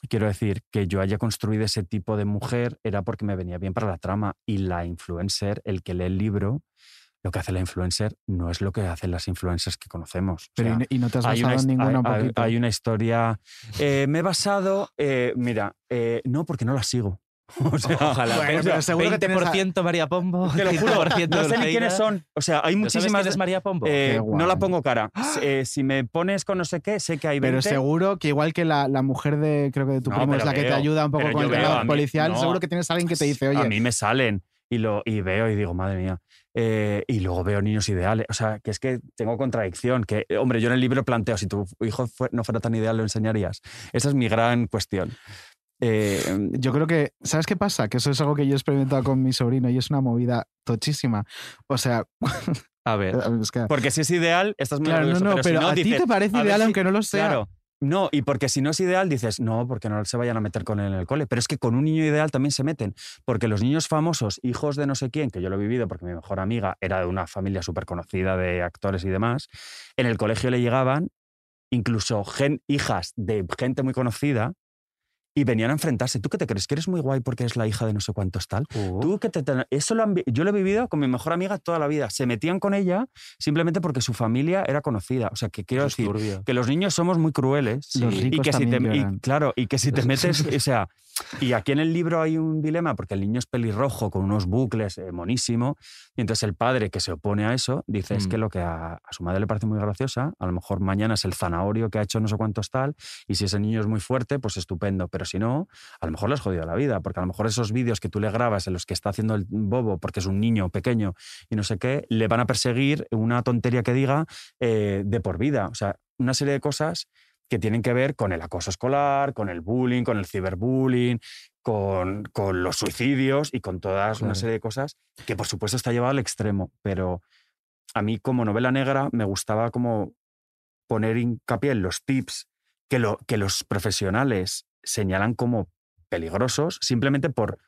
quiero decir que yo haya construido ese tipo de mujer era porque me venía bien para la trama y la influencer, el que lee el libro, lo que hace la influencer no es lo que hacen las influencers que conocemos. Pero y sea, no- y no te has basado una, en ninguna un hay- hay una historia. eh, me he basado, eh, mira, eh, no, porque no la sigo. O sea, Ojalá. Bueno, pero seguro que tienes a- 20% María Pombo. te lo juro, 30% no sé ni quiénes son. O sea, hay ¿No sabes muchísimas. es María Pombo? eh, no la pongo cara. Eh, si me pones con no sé qué, sé que hay 20. Pero seguro que igual que la, la mujer de, creo que de tu No, primo es la que te veo, ayuda un poco con el veo, a mí- policial, no. seguro que tienes a alguien que te dice, a oye, mí me salen y, lo, y veo y digo, madre mía. Eh, y luego veo niños ideales. O sea, que es que tengo contradicción. Que, hombre, yo en el libro planteo, si tu hijo no fuera tan ideal, lo enseñarías. Esa es mi gran cuestión. Eh, yo creo que, ¿sabes qué pasa? Que eso es algo que yo he experimentado con mi sobrino y es una movida tochísima. O sea, A ver. es que- porque si es ideal, estás muy claro, no, no, pero, si pero no, a ti te parece ideal si- aunque no lo sea. Claro. No, y porque si no es ideal, dices, no, porque no se vayan a meter con él en el cole. Pero es que con un niño ideal también se meten. Porque los niños famosos, hijos de no sé quién, que yo lo he vivido porque mi mejor amiga era de una familia súper conocida de actores y demás, en el colegio le llegaban incluso gen- hijas de gente muy conocida y venían a enfrentarse. ¿Tú qué te crees? ¿Que eres muy guay porque eres la hija de no sé cuántos tal? Uh, Tú que te, te- eso lo han yo lo he vivido con mi mejor amiga toda la vida. Se metían con ella simplemente porque su familia era conocida. O sea, que quiero decir turbio. que los niños somos muy crueles Los y que si te, y, claro y que si te metes o sea y aquí en el libro hay un dilema porque el niño es pelirrojo con unos bucles eh, monísimo y entonces el padre que se opone a eso dice es Mm. que lo que a, a su madre le parece muy graciosa a lo mejor mañana es el zanahorio que ha hecho no sé cuántos tal y si ese niño es muy fuerte pues estupendo pero si no a lo mejor le has jodido la vida porque a lo mejor esos vídeos que tú le grabas en los que está haciendo el bobo porque es un niño pequeño y no sé qué le van a perseguir una tontería que diga eh, de por vida o sea una serie de cosas que tienen que ver con el acoso escolar, con el bullying, con el ciberbullying, con, con los suicidios y con todas Claro. una serie de cosas que por supuesto está llevado al extremo, pero a mí como novela negra me gustaba como poner hincapié en los tips que, lo, que los profesionales señalan como peligrosos simplemente por,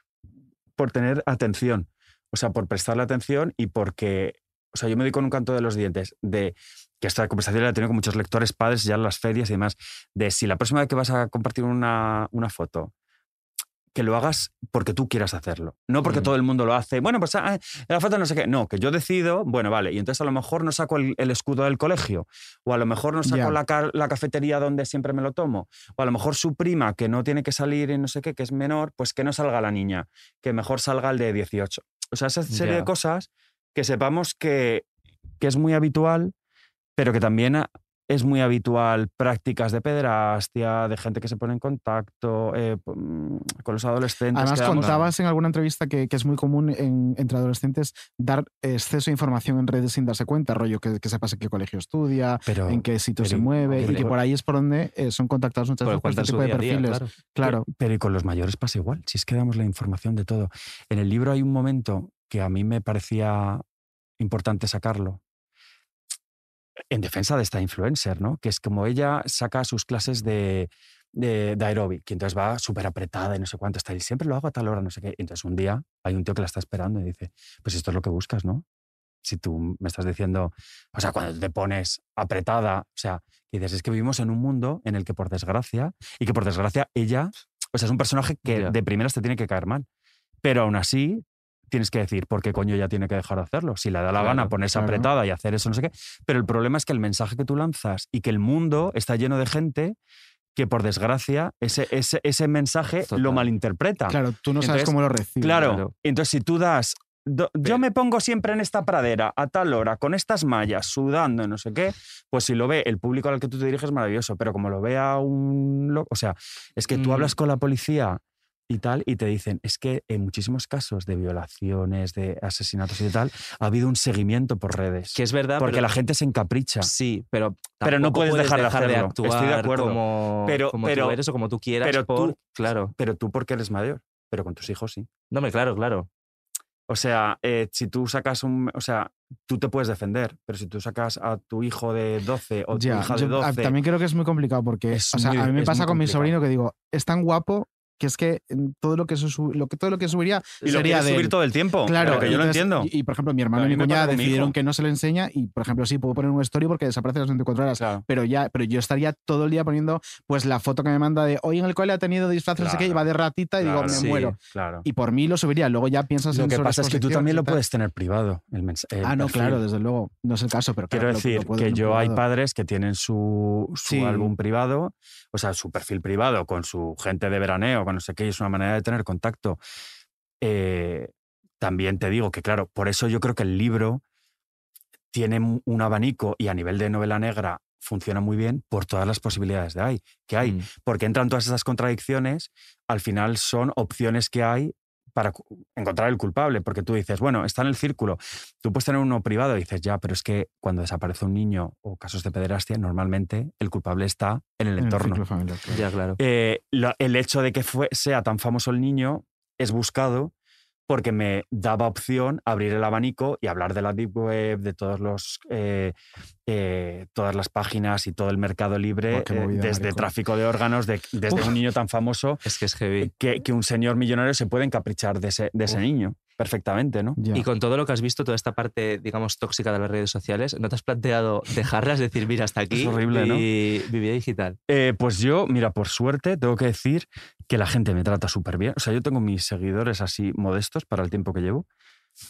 por tener atención, o sea, por prestarle atención y porque, o sea, yo me doy con un canto de los dientes de que esta conversación la he tenido con muchos lectores padres ya en las ferias y demás, de si la próxima vez que vas a compartir una, una foto, que lo hagas porque tú quieras hacerlo, no porque Mm. todo el mundo lo hace. Bueno, pues ah, la foto no sé qué. No, que yo decido, bueno, vale, y entonces a lo mejor no saco el, el escudo del colegio, o a lo mejor no saco la, ca- la cafetería donde siempre me lo tomo, o a lo mejor su prima que no tiene que salir y no sé qué, que es menor, pues que no salga la niña, que mejor salga el de 18. O sea, esa serie de cosas que sepamos que, que es muy habitual, pero que también es muy habitual prácticas de pederastia, de gente que se pone en contacto eh, mm, con los adolescentes. Además, contabas en alguna entrevista que, que es muy común en- entre adolescentes dar exceso de información en redes sin darse cuenta, rollo que, que sepas en qué colegio estudia, pero, en qué sitio se pero- mueve, y que por ahí es por donde eh, son contactados muchas veces por este tipo de día, perfiles. claro. Claro. Pero y con los mayores pasa igual, si es que damos la información de todo. En el libro hay un momento que a mí me parecía importante sacarlo. En defensa de esta influencer, ¿no? Que es como ella saca sus clases de, de, de aeróbic y entonces va súper apretada y no sé cuánto está. Y siempre lo hago a tal hora, no sé qué. Y entonces un día hay un tío que la está esperando y dice, pues esto es lo que buscas, ¿no? Si tú me estás diciendo, o sea, cuando te pones apretada, o sea, y dices, es que vivimos en un mundo en el que por desgracia, y que por desgracia ella, o sea, es un personaje que de primeras te tiene que caer mal. Pero aún así, tienes que decir por qué coño ella tiene que dejar de hacerlo. Si le da la Claro, gana ponerse claro. apretada y hacer eso, no sé qué. Pero el problema es que el mensaje que tú lanzas y que el mundo está lleno de gente que por desgracia ese, ese, ese mensaje lo malinterpreta. Claro, tú no sabes cómo lo recibes. Claro. Claro. Entonces, si tú das. do- yo me pongo siempre en esta pradera a tal hora, con estas mallas, sudando, y no sé qué, pues si lo ve el público al que tú te diriges, maravilloso. Pero como lo vea un. O sea, es que tú Mm. hablas con la policía y tal, y te dicen, es que en muchísimos casos de violaciones, de asesinatos y de tal, ha habido un seguimiento por redes. Que es verdad. porque pero- la gente se encapricha. Sí, pero. Pero no puedes dejar de hacerlo. actuar Estoy de acuerdo. Como, Pero- como pero- tú eres o como tú quieras. pero tú- Claro. Pero tú porque eres mayor, pero con tus hijos sí. No, me claro, claro. O sea, eh, si tú sacas un. O sea, tú te puedes defender, pero si tú sacas a tu hijo de 12 o tu Ya, hija de yo, a- 12. también creo que es muy complicado porque Es o sea, muy- a mí me pasa con mi sobrino que digo, es tan guapo que es que todo lo que, su- lo que, todo lo que subiría y lo sería de subir todo el tiempo. Claro, que yo lo entonces, entiendo. Y, y, por ejemplo, mi hermano y mi cuñada decidieron que no se le enseña y, por ejemplo, sí, puedo poner un story porque desaparece las 24 horas. Claro. Pero ya, pero yo estaría todo el día poniendo pues la foto que me manda de hoy en el cole ha tenido disfraz, no sé qué, y Claro. va de ratita y digo, me sí, muero. Claro. Y por mí lo subiría. Luego ya piensas Lo en que pasa es que tú también lo puedes tener privado. El mens- el Ah, no, perfil. claro, desde luego. No es el caso, pero Quiero claro, lo- decir lo que yo hay padres que tienen su, su Sí. álbum privado, o sea, su perfil privado con su gente de veraneo, con no sé qué, es una manera de tener contacto. Eh, también te digo que, claro, por eso yo creo que el libro tiene un un abanico y a nivel de novela negra funciona muy bien por todas las posibilidades de hay, que hay, Mm. porque entran todas esas contradicciones, al final son opciones que hay para encontrar el culpable, porque tú dices, bueno, está en el círculo, tú puedes tener uno privado y dices, ya, pero es que cuando desaparece un niño o casos de pederastia, normalmente el culpable está en el En el entorno. familiar, claro. Ya, claro. Eh, lo- el hecho de que fue, sea tan famoso el niño es buscado porque me daba opción abrir el abanico y hablar de la deep web, de todos los, eh, eh, todas las páginas y todo el mercado libre, eh, desde marico. tráfico de órganos, de- desde Uf. un niño tan famoso Es que es heavy. que, que un señor millonario se puede encaprichar de ese, de ese Uf. niño perfectamente, ¿no? Y con todo lo que has visto, toda esta parte, digamos, tóxica de las redes sociales, ¿no te has planteado dejarlas? Decir, mira, hasta aquí. horrible, ¿no? y mi vida digital. Eh, pues yo, mira, por suerte, tengo que decir que la gente me trata súper bien. O sea, yo tengo mis seguidores así modestos para el tiempo que llevo.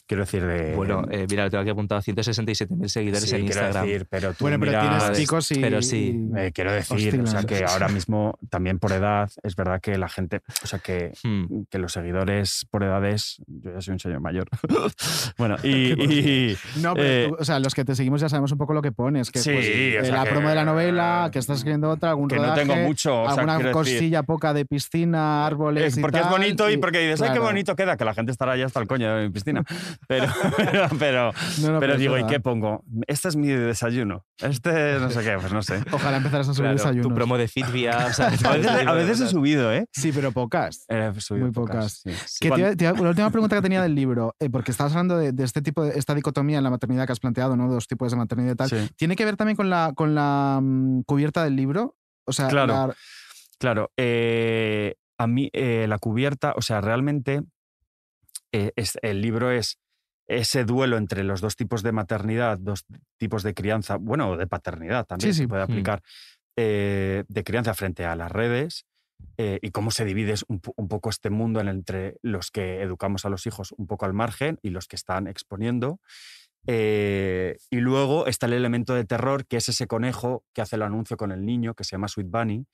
Quiero decir, de. Bueno, eh, mira, lo tengo aquí apuntado 167.000 seguidores sí, en quiero Instagram. decir, pero tú Bueno, pero miras- tienes picos y. pero sí. Eh, quiero decir, o sea, que ahora mismo, también por edad, es verdad que la gente, o sea, que, Hmm. que los seguidores por edades, yo ya soy un señor mayor. bueno, y. y- No, pero eh, tú- o sea, los que te seguimos ya sabemos un poco lo que pones. Que Sí, pues, o eh, sea la que- promo de la novela, que estás escribiendo otra, algún que no rodaje, tengo mucho, o sea, alguna decir- cosilla poca de piscina, árboles. Es y porque es bonito y, porque dices, ay, qué claro. bonito queda, que la gente estará ya hasta el coño en piscina. Pero, pero, pero, No, no, pero digo, ¿y qué pongo? Este es mi desayuno. Este no sé qué, pues no sé. Ojalá empezaras a subir Claro, desayunos. tu promo de Fitvia. o sea, A veces, a veces he subido, ¿eh? Sí, pero pocas. He subido Muy pocas. sí. Te te la última pregunta que tenía del libro, eh, porque estabas hablando de, de este tipo de esta dicotomía en la maternidad que has planteado, ¿no? Dos tipos de maternidad y tal. Sí. ¿Tiene que ver también con la, con la mm, cubierta del libro? O sea, Claro. la- Claro, eh, a mí eh, la cubierta, o sea, realmente eh, es- el libro es ese duelo entre los dos tipos de maternidad, dos tipos de crianza, bueno, de paternidad también Sí, se puede Mm. aplicar, eh, de crianza frente a las redes eh, y cómo se divide un, po- un poco este mundo en entre los que educamos a los hijos un poco al margen y los que están exponiendo. Eh, y luego está el elemento de terror, que es ese conejo que hace el anuncio con el niño, que se llama Sweet Bunny,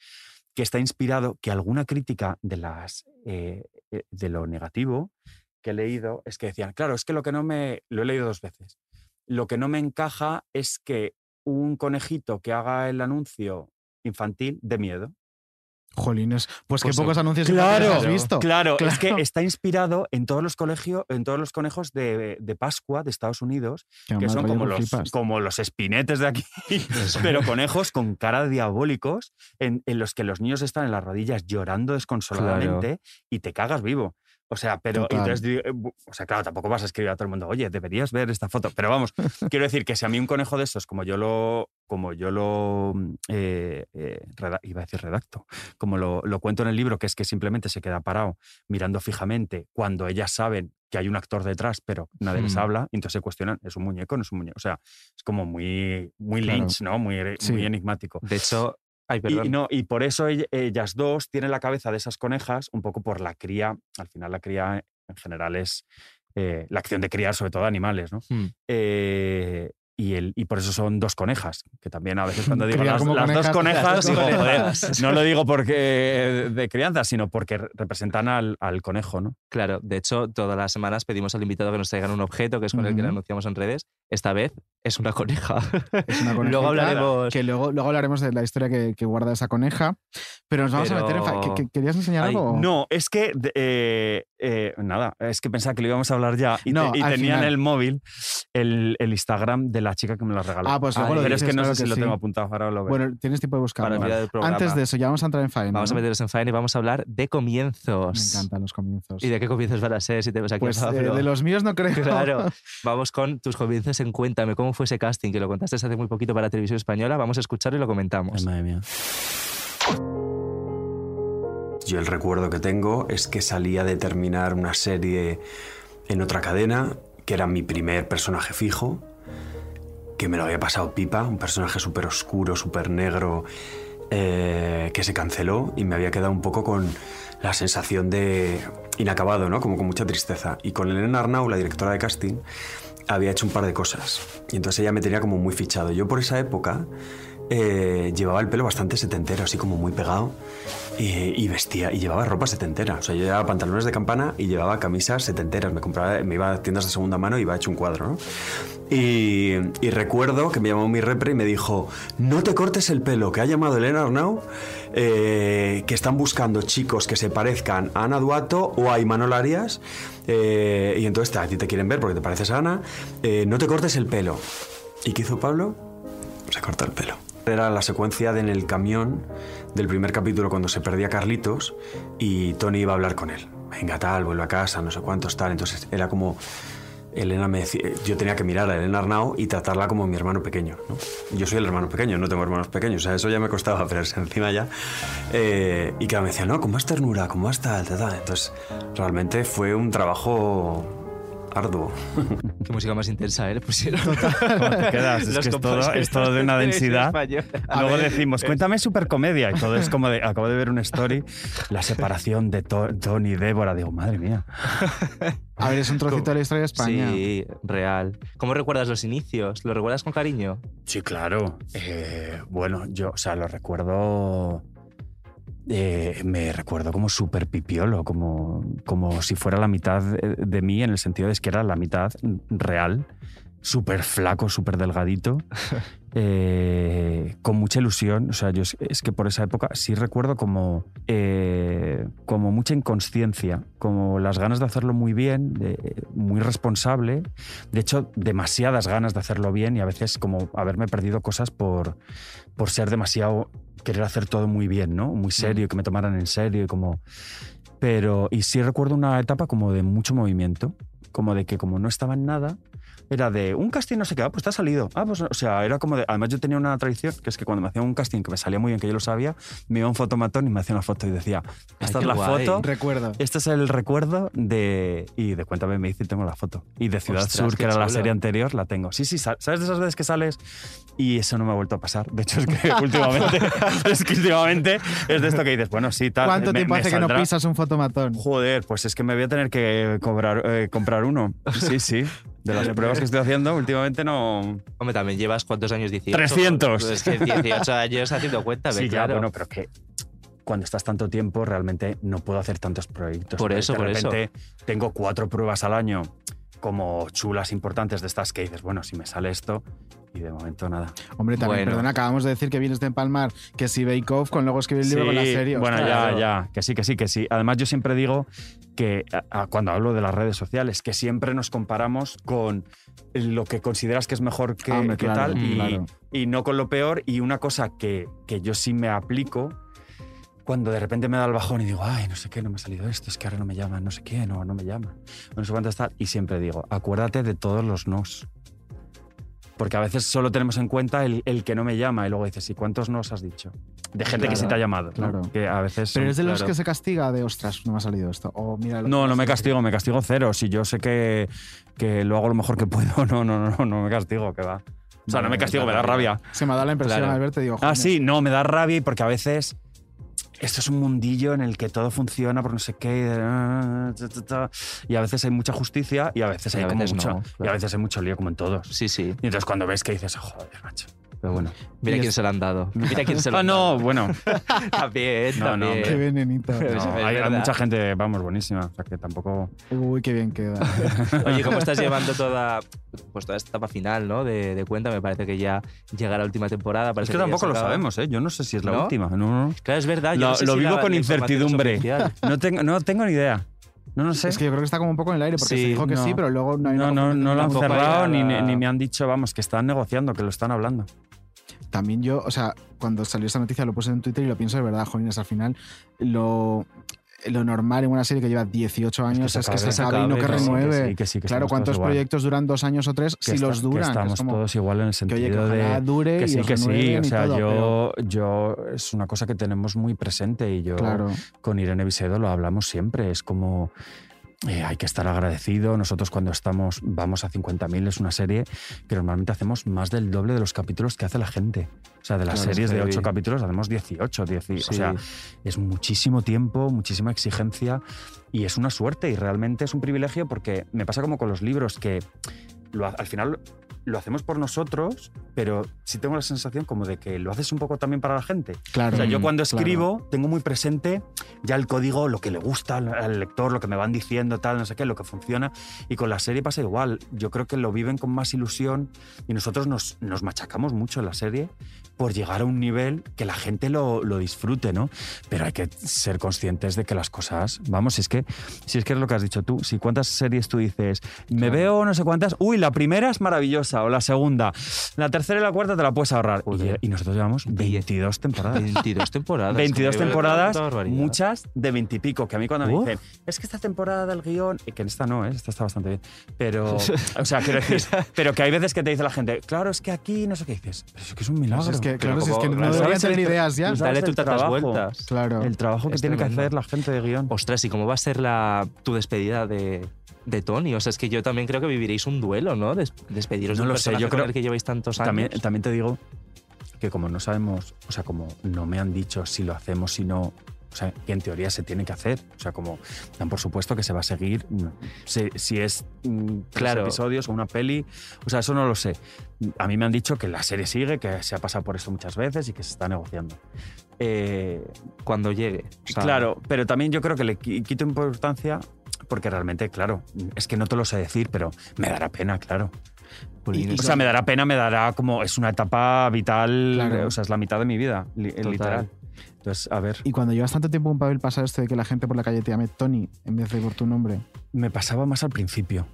que está inspirado, que alguna crítica de, las, de lo negativo que he leído es que decían, claro, es que lo que no me, lo he leído dos veces, lo que no me encaja es que un conejito que haga el anuncio infantil de miedo. Jolines, pues, Pues, qué pocos anuncios Claro, infantiles has visto. Claro, es que Claro. está inspirado en todos los colegios, en todos los conejos de, de Pascua de Estados Unidos, Que que son como que los, flipas. como los espinetes de aquí, pero conejos con cara diabólicos, en, en los que los niños están en las rodillas llorando desconsoladamente y te cagas vivo. O sea, pero entonces, eh, o sea, claro, tampoco vas a escribir a todo el mundo, oye, deberías ver esta foto. Pero vamos, quiero decir que si a mí un conejo de esos, como yo lo, como yo lo, eh, eh, iba a decir redacto, como lo, lo cuento en el libro, que es que simplemente se queda parado mirando fijamente cuando ellas saben que hay un actor detrás, pero nadie les Hmm. habla, y entonces se cuestionan, ¿es un muñeco o no es un muñeco? O sea, es como muy, muy Claro. Lynch, ¿no? Muy, muy Sí. enigmático. De hecho, ay, Y, no, y por eso ell- ellas dos tienen la cabeza de esas conejas un poco por la cría. Al final la cría en general es eh, la acción de criar sobre todo animales, ¿no? Hmm. Eh, y, el, y por eso son dos conejas, que también a veces cuando digo las, las dos conejas, digo, joder, no lo digo porque de crianza, sino porque re- representan al, al conejo, ¿no? Claro, de hecho, todas las semanas pedimos al invitado que nos traigan un objeto, que es con el que le Ujú. anunciamos en redes. Esta vez es una coneja. Es una Luego conejita hablaremos. Que luego, luego hablaremos de la historia que, que guarda esa coneja. Pero nos vamos a meter en. fa- Pero- ¿que- que- ¿Querías enseñar Ay, algo? No, es que, eh, eh, nada, es que pensaba que lo íbamos a hablar ya y, te- No, y tenía en final. el móvil el, el Instagram de la chica que me lo regaló. Ah, pues luego Ay, lo Pero es que no claro sé si que lo sí. tengo apuntado, ahora lo veo. Bueno, tienes tiempo de buscarlo. Para el día del programa. Antes de eso, ya vamos a entrar en faena. Vamos a ¿no? meternos en faena y vamos a hablar de Me comienzos. encantan los comienzos. ¿Y de qué comienzos van a ser? Si te ves aquí Pues lado, eh, pero- de los míos no creo. Claro, vamos con tus comienzos en Cuéntame. ¿Cómo fue ese casting? Que lo contaste hace muy poquito para Televisión Española. Vamos a escucharlo y lo comentamos. Ay, madre mía. Yo el recuerdo que tengo es que salía de terminar una serie en otra cadena, que era mi primer personaje fijo, que me lo había pasado pipa, un personaje súper oscuro, súper negro, eh, que se canceló y me había quedado un poco con la sensación de inacabado, ¿no? Como con mucha tristeza. Y con Elena Arnau, la directora de casting, había hecho un par de cosas. Y entonces ella me tenía como muy fichado. Yo por esa época eh, llevaba el pelo bastante setentero, así como muy pegado, y, vestía, y llevaba ropa setentera. O sea, yo llevaba pantalones de campana y llevaba camisas setenteras. Me compraba, me iba a tiendas de segunda mano y iba hecho un cuadro, y recuerdo que me llamó mi repre y me dijo, no te cortes el pelo, que ha llamado Elena Arnau, eh, que están buscando chicos que se parezcan a Ana Duato o a Imanol Arias, eh, y entonces a ti te quieren ver porque te pareces a Ana, eh, no te cortes el pelo. ¿Y qué hizo Pablo? Se cortó el pelo. Era la secuencia de en el camión del primer capítulo cuando se perdía Carlitos y Tony iba a hablar con él. Venga, tal, vuelve a casa, no sé cuántos, tal. Entonces era como. Elena me decía. Yo tenía que mirar a Elena Arnau y tratarla como mi hermano pequeño. ¿no? Yo soy el hermano pequeño, no tengo hermanos pequeños. O sea, eso ya me costaba, pero encima ya. Eh, y que me decía, no, con más ternura, con más tal, tal. Entonces, realmente fue un trabajo arduo. Qué música más intensa, ¿eh? Le pusieron. ¿Cómo te quedas? Es que es todo, compositores es todo de una densidad. Luego decimos, cuéntame supercomedia. Y todo es como de, acabo de ver una story, la separación de To- Tony y Débora. Digo, madre mía. A ver, es un trocito de la historia de España. Sí, real. ¿Cómo recuerdas los inicios? ¿Lo recuerdas con cariño? Sí, claro. Eh, bueno, yo, o sea, lo recuerdo. Eh, me recuerdo como súper pipiolo, como, como si fuera la mitad de, mí, en el sentido de que era la mitad real, súper flaco, súper delgadito, eh, con mucha ilusión. O sea, yo es, es que por esa época sí recuerdo como, eh, como mucha inconsciencia, como las ganas de hacerlo muy bien, de- muy responsable. De hecho, demasiadas ganas de hacerlo bien y a veces como haberme perdido cosas por, por ser demasiado querer hacer todo muy bien, ¿no? Muy serio, que me tomaran en serio y como... Pero, y sí recuerdo una etapa como de mucho movimiento, como de que como no estaba en nada, era de un casting no sé qué, ah, pues te ha salido. Ah, pues, o sea, era como de. Además, yo tenía una tradición que es que cuando me hacían un casting que me salía muy bien, que yo lo sabía, me iba a un fotomatón y me hacía una foto y decía: Esta Ay, es la guay. foto. Recuerdo. Este es el recuerdo de. Y de Cuéntame, me dice tengo la foto. Y de Ciudad Ostras, Sur, que era la chulo. serie anterior, la tengo. Sí, sí, sa- ¿sabes de esas veces que sales? Y eso no me ha vuelto a pasar. De hecho, es que últimamente. es que últimamente es de esto que dices, bueno, sí, tal. ¿Cuánto me- tiempo me hace que no pisas un fotomatón? Joder, pues es que me voy a tener que cobrar, eh, comprar uno. Sí, sí. De las pruebas que estoy haciendo, últimamente no. Hombre, también llevas cuántos años 18. 300. Es que 18 años haciendo cuenta, Sí, claro. ya, bueno, pero que cuando estás tanto tiempo realmente no puedo hacer tantos proyectos. Por eso, de por eso. tengo cuatro pruebas al año como chulas, importantes de estas que dices, bueno, si me sale esto y de momento nada. Hombre, también, Bueno. perdona, acabamos de decir que vienes de empalmar que si Bake Off con luego escribir el libro con la Sí, serie. Bueno, ostras. ya, ya, que sí, que sí, que sí. Además, yo siempre digo que a- a- cuando hablo de las redes sociales, que siempre nos comparamos con lo que consideras que es mejor que, Ah, hombre, que claro, tal y, claro. y no con lo peor. Y una cosa que, que yo sí me aplico cuando de repente me da el bajón y digo, ay, no sé qué, no me ha salido esto, es que ahora no me llaman, no sé qué, no, no me llaman, no sé cuánto está. Y siempre digo, acuérdate de todos los nos. Porque a veces solo tenemos en cuenta el, el que no me llama y luego dices, ¿y cuántos nos has dicho? De gente que sí te ha llamado. ¿no? Claro. Que a veces Pero son- es de los claro. que se castiga de, ostras, no me ha salido esto. O mira, No, no me pasa". castigo, me castigo cero. Si yo sé que, que lo hago lo mejor que puedo, no, no, no, no me castigo, que va. O sea, no me castigo, me da rabia. Se me dado la impresión Claro. al verte, digo, Ah, sí, no, me da rabia porque a veces esto es un mundillo en el que todo funciona por no sé qué y, ah, a veces hay mucha justicia y a veces Y hay como mucho no, y a veces hay mucho lío como en todos. Sí, sí. Y entonces cuando ves que dices, "Oh, joder, macho. Pero bueno. Mira quién es- se lo han dado. Mira quién se lo Ah, han no, dado. bueno. también, No, no, también. hombre. Qué venenito. No, Es hay, mucha gente, vamos, buenísima. O sea que tampoco. Uy, qué bien queda. Oye, ¿cómo estás llevando toda, pues toda esta etapa final ¿no? de, de cuenta? Me parece que ya llega la última temporada. Es parece que ya tampoco lo sabemos, ¿eh? Yo no sé si es la ¿No? última. No, no. Claro, es verdad. yo Lo, no sé lo si vivo la- con es incertidumbre. No tengo, no tengo ni idea. No, no sé. Es que yo creo que está como un poco en el aire, porque Sí, se dijo que no. sí, pero luego no hay No, no, no lo han cerrado ni, ni me han dicho, vamos, que están negociando, que lo están hablando. También yo, o sea, cuando salió esta noticia lo puse en Twitter y lo pienso de verdad, Jolines, al final lo, lo normal en una serie que lleva 18 años es que se, acabe, y no que que renueve. que sí, que sí, que claro, ¿cuántos igual. proyectos duran dos años o tres Que si está- los que duran? Que es estamos como- todos igual en el que, sentido oye, que de dure que sí, que sí. O sea, todo, yo, yo es una cosa que tenemos muy presente y yo Claro. con Irene Visedo lo hablamos siempre. Es como eh, hay que estar agradecido. Nosotros cuando estamos, vamos a 50.000, es una serie que normalmente hacemos más del doble de los capítulos que hace la gente. O sea, de las Claro, es series de heavy. 8 capítulos hacemos 18, 10. O Sí. sea, es muchísimo tiempo, muchísima exigencia y es una suerte y realmente es un privilegio porque me pasa como con los libros que lo al final lo hacemos por nosotros, pero sí tengo la sensación como de que lo haces un poco también para la gente. Claro. O sea, yo cuando Claro. escribo tengo muy presente ya el código, lo que le gusta al, lector, lo que me van diciendo, tal, no sé qué, lo que funciona. Y con la serie pasa igual. Yo creo que lo viven con más ilusión y nosotros nos, nos machacamos mucho en la serie por llegar a un nivel que la gente lo, lo disfrute, ¿no? Pero hay que ser conscientes de que las cosas, vamos, si es que, si es que es lo que has dicho tú, si cuántas series tú dices, me veo no sé cuántas, uy, la primera es maravillosa, o la segunda, la tercera y la cuarta te la puedes ahorrar. Y, y nosotros llevamos 22 temporadas. 22 temporadas. 22 que me- temporadas, Tanta de 20 y pico, que a mí cuando Uf. me dicen, es que esta temporada del guion, y que en esta no, ¿eh? esta está bastante bien, pero, o sea, quiero decir, pero que hay veces que te dice la gente, claro, es que aquí no sé qué dices, pero es que es un milagro. Pues es que, Pero claro, si es que no ¿sabes deberían el tener ideas ya. Dale tú el tantas trabajo, vueltas. Claro. El trabajo que Es tiene que hacer la gente de guion. Ostras, ¿y cómo va a ser la, tu despedida de, de Tony? O sea, es que yo también creo que viviréis un duelo, ¿no? Des- despediros No de un lo sé, yo con creo- el que lleváis tantos años. También, también te digo que como no sabemos, o sea, como no me han dicho si lo hacemos, si no, o sea, que en teoría se tiene que hacer. O sea, como dan por supuesto que se va a seguir, mm, si, si es mm, tres Claro. episodios o una peli, o sea, eso no lo sé. A mí me han dicho que la serie sigue, que se ha pasado por esto muchas veces y que se está negociando. Eh, Cuando llegue. O sea, claro, pero también yo creo que le qui- quito importancia porque realmente, claro, es que no te lo sé decir, pero me dará pena, claro. Polines. O sea, me dará pena, me dará como. Es una etapa vital. Claro. O sea, es la mitad de mi vida, Total. literal. Entonces, a ver. Y cuando llevas tanto tiempo en un papel pasa esto de que la gente por la calle te llame Tony en vez de por tu nombre. Me pasaba más al principio.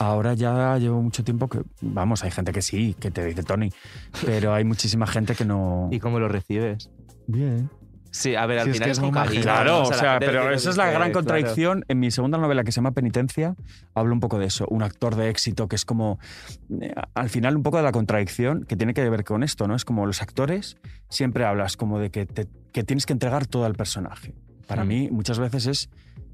Ahora ya llevo mucho tiempo que. Vamos, hay gente que sí, que te dice Tony. Pero hay muchísima gente que no. ¿Y cómo lo recibes? Bien. Sí, a ver, al Sí, es final que es cariño. Claro, o sea, pero esa es la gran claro. contradicción. En mi segunda novela que se llama Penitencia, hablo un poco de eso. Un actor de éxito que es como, eh, al final, un poco de la contradicción que tiene que ver con esto, ¿no? Es como los actores, siempre hablas como de que, te- que tienes que entregar todo al personaje. Para Mm. mí, muchas veces es,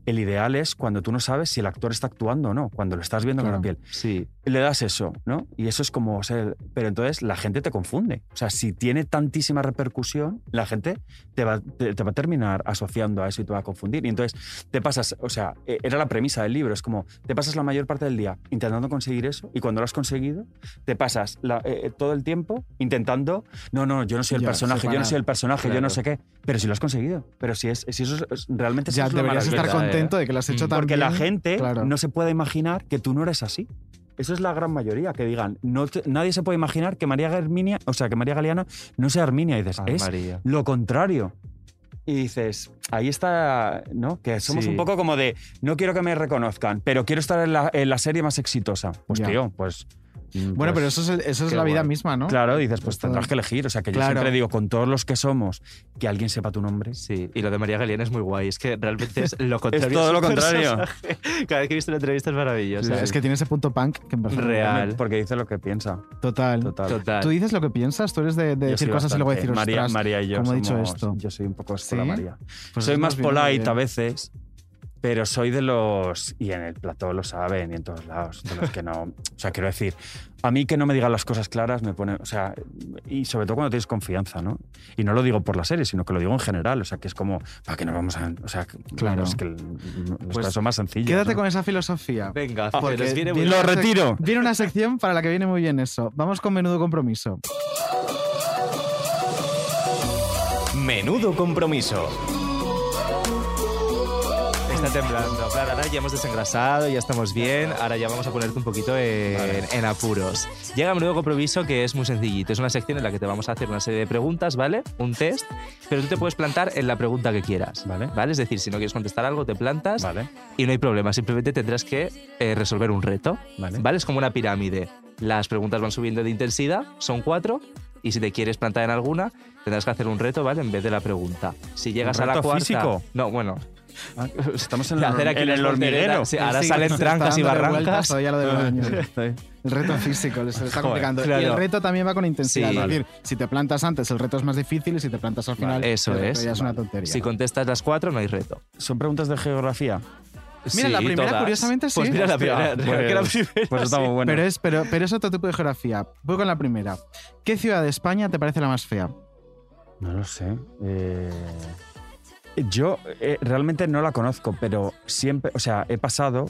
el ideal es cuando tú no sabes si el actor está actuando o no, cuando lo estás viendo con la piel Sí. Le das eso, ¿no? Y eso es como, o sea, pero entonces la gente te confunde. O sea, si tiene tantísima repercusión, la gente te va, te, te va a terminar asociando a eso y te va a confundir. Y entonces te pasas, o sea, eh, era la premisa del libro, es como, te pasas la mayor parte del día intentando conseguir eso y cuando lo has conseguido, te pasas la- eh, todo el tiempo intentando, no, no, yo no soy el Ya, personaje, yo no soy el personaje, yo no Claro. sé qué, pero si lo has conseguido, pero si, es, si eso es, es- realmente eso Ya es lo deberías estar contento de que lo has hecho Mm. tan Porque la bien. gente Claro. no se puede imaginar que tú no eres así. Eso es la gran mayoría, que digan, no te- nadie se puede imaginar que María Herminia, o sea, que María Galeana no sea Herminia. Y dices, es María. lo contrario. Y dices, ahí está, ¿no? Que somos Sí. un poco como de, no quiero que me reconozcan, pero quiero estar en la, en la serie más exitosa. Pues tío, pues Bueno, pero eso es, el- eso es la vida guay. misma, ¿no? Claro, dices, pues tendrás que elegir. O sea, que yo Claro. siempre digo, con todos los que somos, que alguien sepa tu nombre. Sí, y lo de María Galeana es muy guay. Es que realmente es lo contrario. Es todo lo contrario. Cada vez que he visto la entrevista es maravilloso. Es que tiene ese punto punk que me parece Real. Porque dice lo que piensa. Total. Total. Total. Tú dices lo que piensas, tú eres de, de Yo decir cosas y luego bastante. decir, María, María y yo ¿cómo he dicho esto? Yo soy un poco escuela ¿Sí? María. Pues soy más polite bien. a veces, pero soy de los. Y en el plató lo saben y en todos lados. De los que no. O sea, quiero decir, a mí que no me digan las cosas claras me pone. O sea, y sobre todo cuando tienes confianza, ¿no? Y no lo digo por la serie, sino que lo digo en general. O sea, que es como. ¿Para que nos vamos a.? O sea, Claro. Es que las Pues son más sencillas. Quédate ¿no? con esa filosofía. Venga, viene muy Lo retiro. Viene una sección para la que viene muy bien eso. Vamos con menudo compromiso. Menudo compromiso. Está temblando. Claro, ahora ya hemos desengrasado, ya estamos bien. Ahora ya vamos a ponerte un poquito en, en apuros. Llega un nuevo compromiso que es muy sencillito. Es una sección en la que te vamos a hacer una serie de preguntas, ¿vale? Un test, pero tú te puedes plantar en la pregunta que quieras. Vale. ¿Vale? Es decir, si no quieres contestar algo, te plantas Vale. y no hay problema. Simplemente tendrás que eh, resolver un reto. Vale. Es como una pirámide. Las preguntas van subiendo de intensidad, son cuatro. Y si te quieres plantar en alguna, tendrás que hacer un reto, ¿vale? En vez de la pregunta. Si llegas a la reto cuarta. físico? No, bueno. Ah, Estamos en de el, hacer aquí en el hormiguero. Sí, ahora Sí, salen trancas y barrancas. todavía lo del baño. Sí. El reto físico, está Joder. Y el reto también va con intensidad. Sí. es Vale. decir, si te plantas antes, el reto es más difícil y si te plantas al final, Eso el reto es. ya es una tontería. Si contestas las cuatro, no hay reto. Son preguntas de geografía. Mira, la Sí, primera, todas. curiosamente, sí. Pues mira la primera. pues- que la primera, pues está sí. muy bueno. Pero, es, pero, pero es otro tipo de geografía. Voy con la primera. ¿Qué ciudad de España te parece la más fea? No lo sé. Eh, Yo eh, realmente no la conozco, pero siempre, o sea, he pasado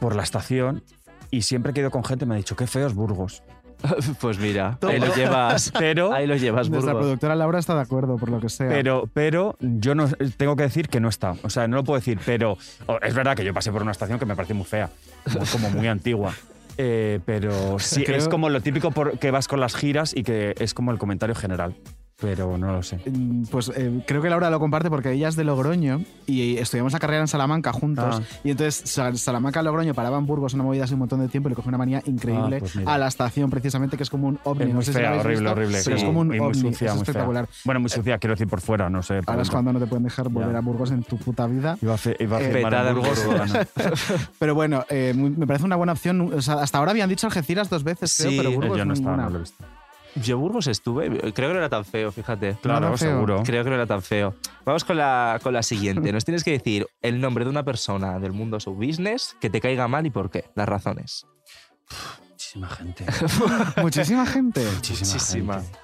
por la estación y siempre que he ido con gente me ha dicho, qué feo es Burgos. Pues mira, Toma. ahí lo llevas. Pero, Ahí lo llevas, Nuestra Burgos. productora Laura está de acuerdo, por lo que sea. pero, pero yo no tengo que decir que no está. O sea, no lo puedo decir, pero oh, es verdad que yo pasé por una estación que me parece muy fea, muy- como muy antigua. Eh, pero sí, Creo- es como lo típico por, que vas con las giras y que es como el comentario general. Pero no lo sé. Mm, Pues eh, creo que Laura lo comparte porque ella es de Logroño y estudiamos la carrera en Salamanca juntos. Ah. Y entonces Sa- Salamanca Logroño paraba en Burgos una movida hace un montón de tiempo y le cogió una manía increíble Ah, pues a la estación, precisamente, que es como un ovni. Es no muy sé si lo fea, horrible, visto, horrible. Pero sí. es como un y muy ovni, sucia, es muy espectacular. Fea. Bueno, muy sucia, quiero decir por fuera, no sé. Ahora es cuando no te pueden dejar volver Ya. a Burgos en tu puta vida. Iba a, fe- iba a Eh, Burgos. Pero bueno, eh, muy- me parece una buena opción. O sea, hasta ahora habían dicho Algeciras dos veces, creo, Sí, pero eh, Burgos Yo no estaba, ninguna. no lo he visto. Yo Burgos estuve, creo que no era tan feo, fíjate. Claro, feo. seguro. Creo que no era tan feo. Vamos con la, con la siguiente. Nos tienes que decir el nombre de una persona del mundo show business que te caiga mal y por qué. Las razones. Muchísima gente. Muchísima gente. Muchísima, Muchísima. gente.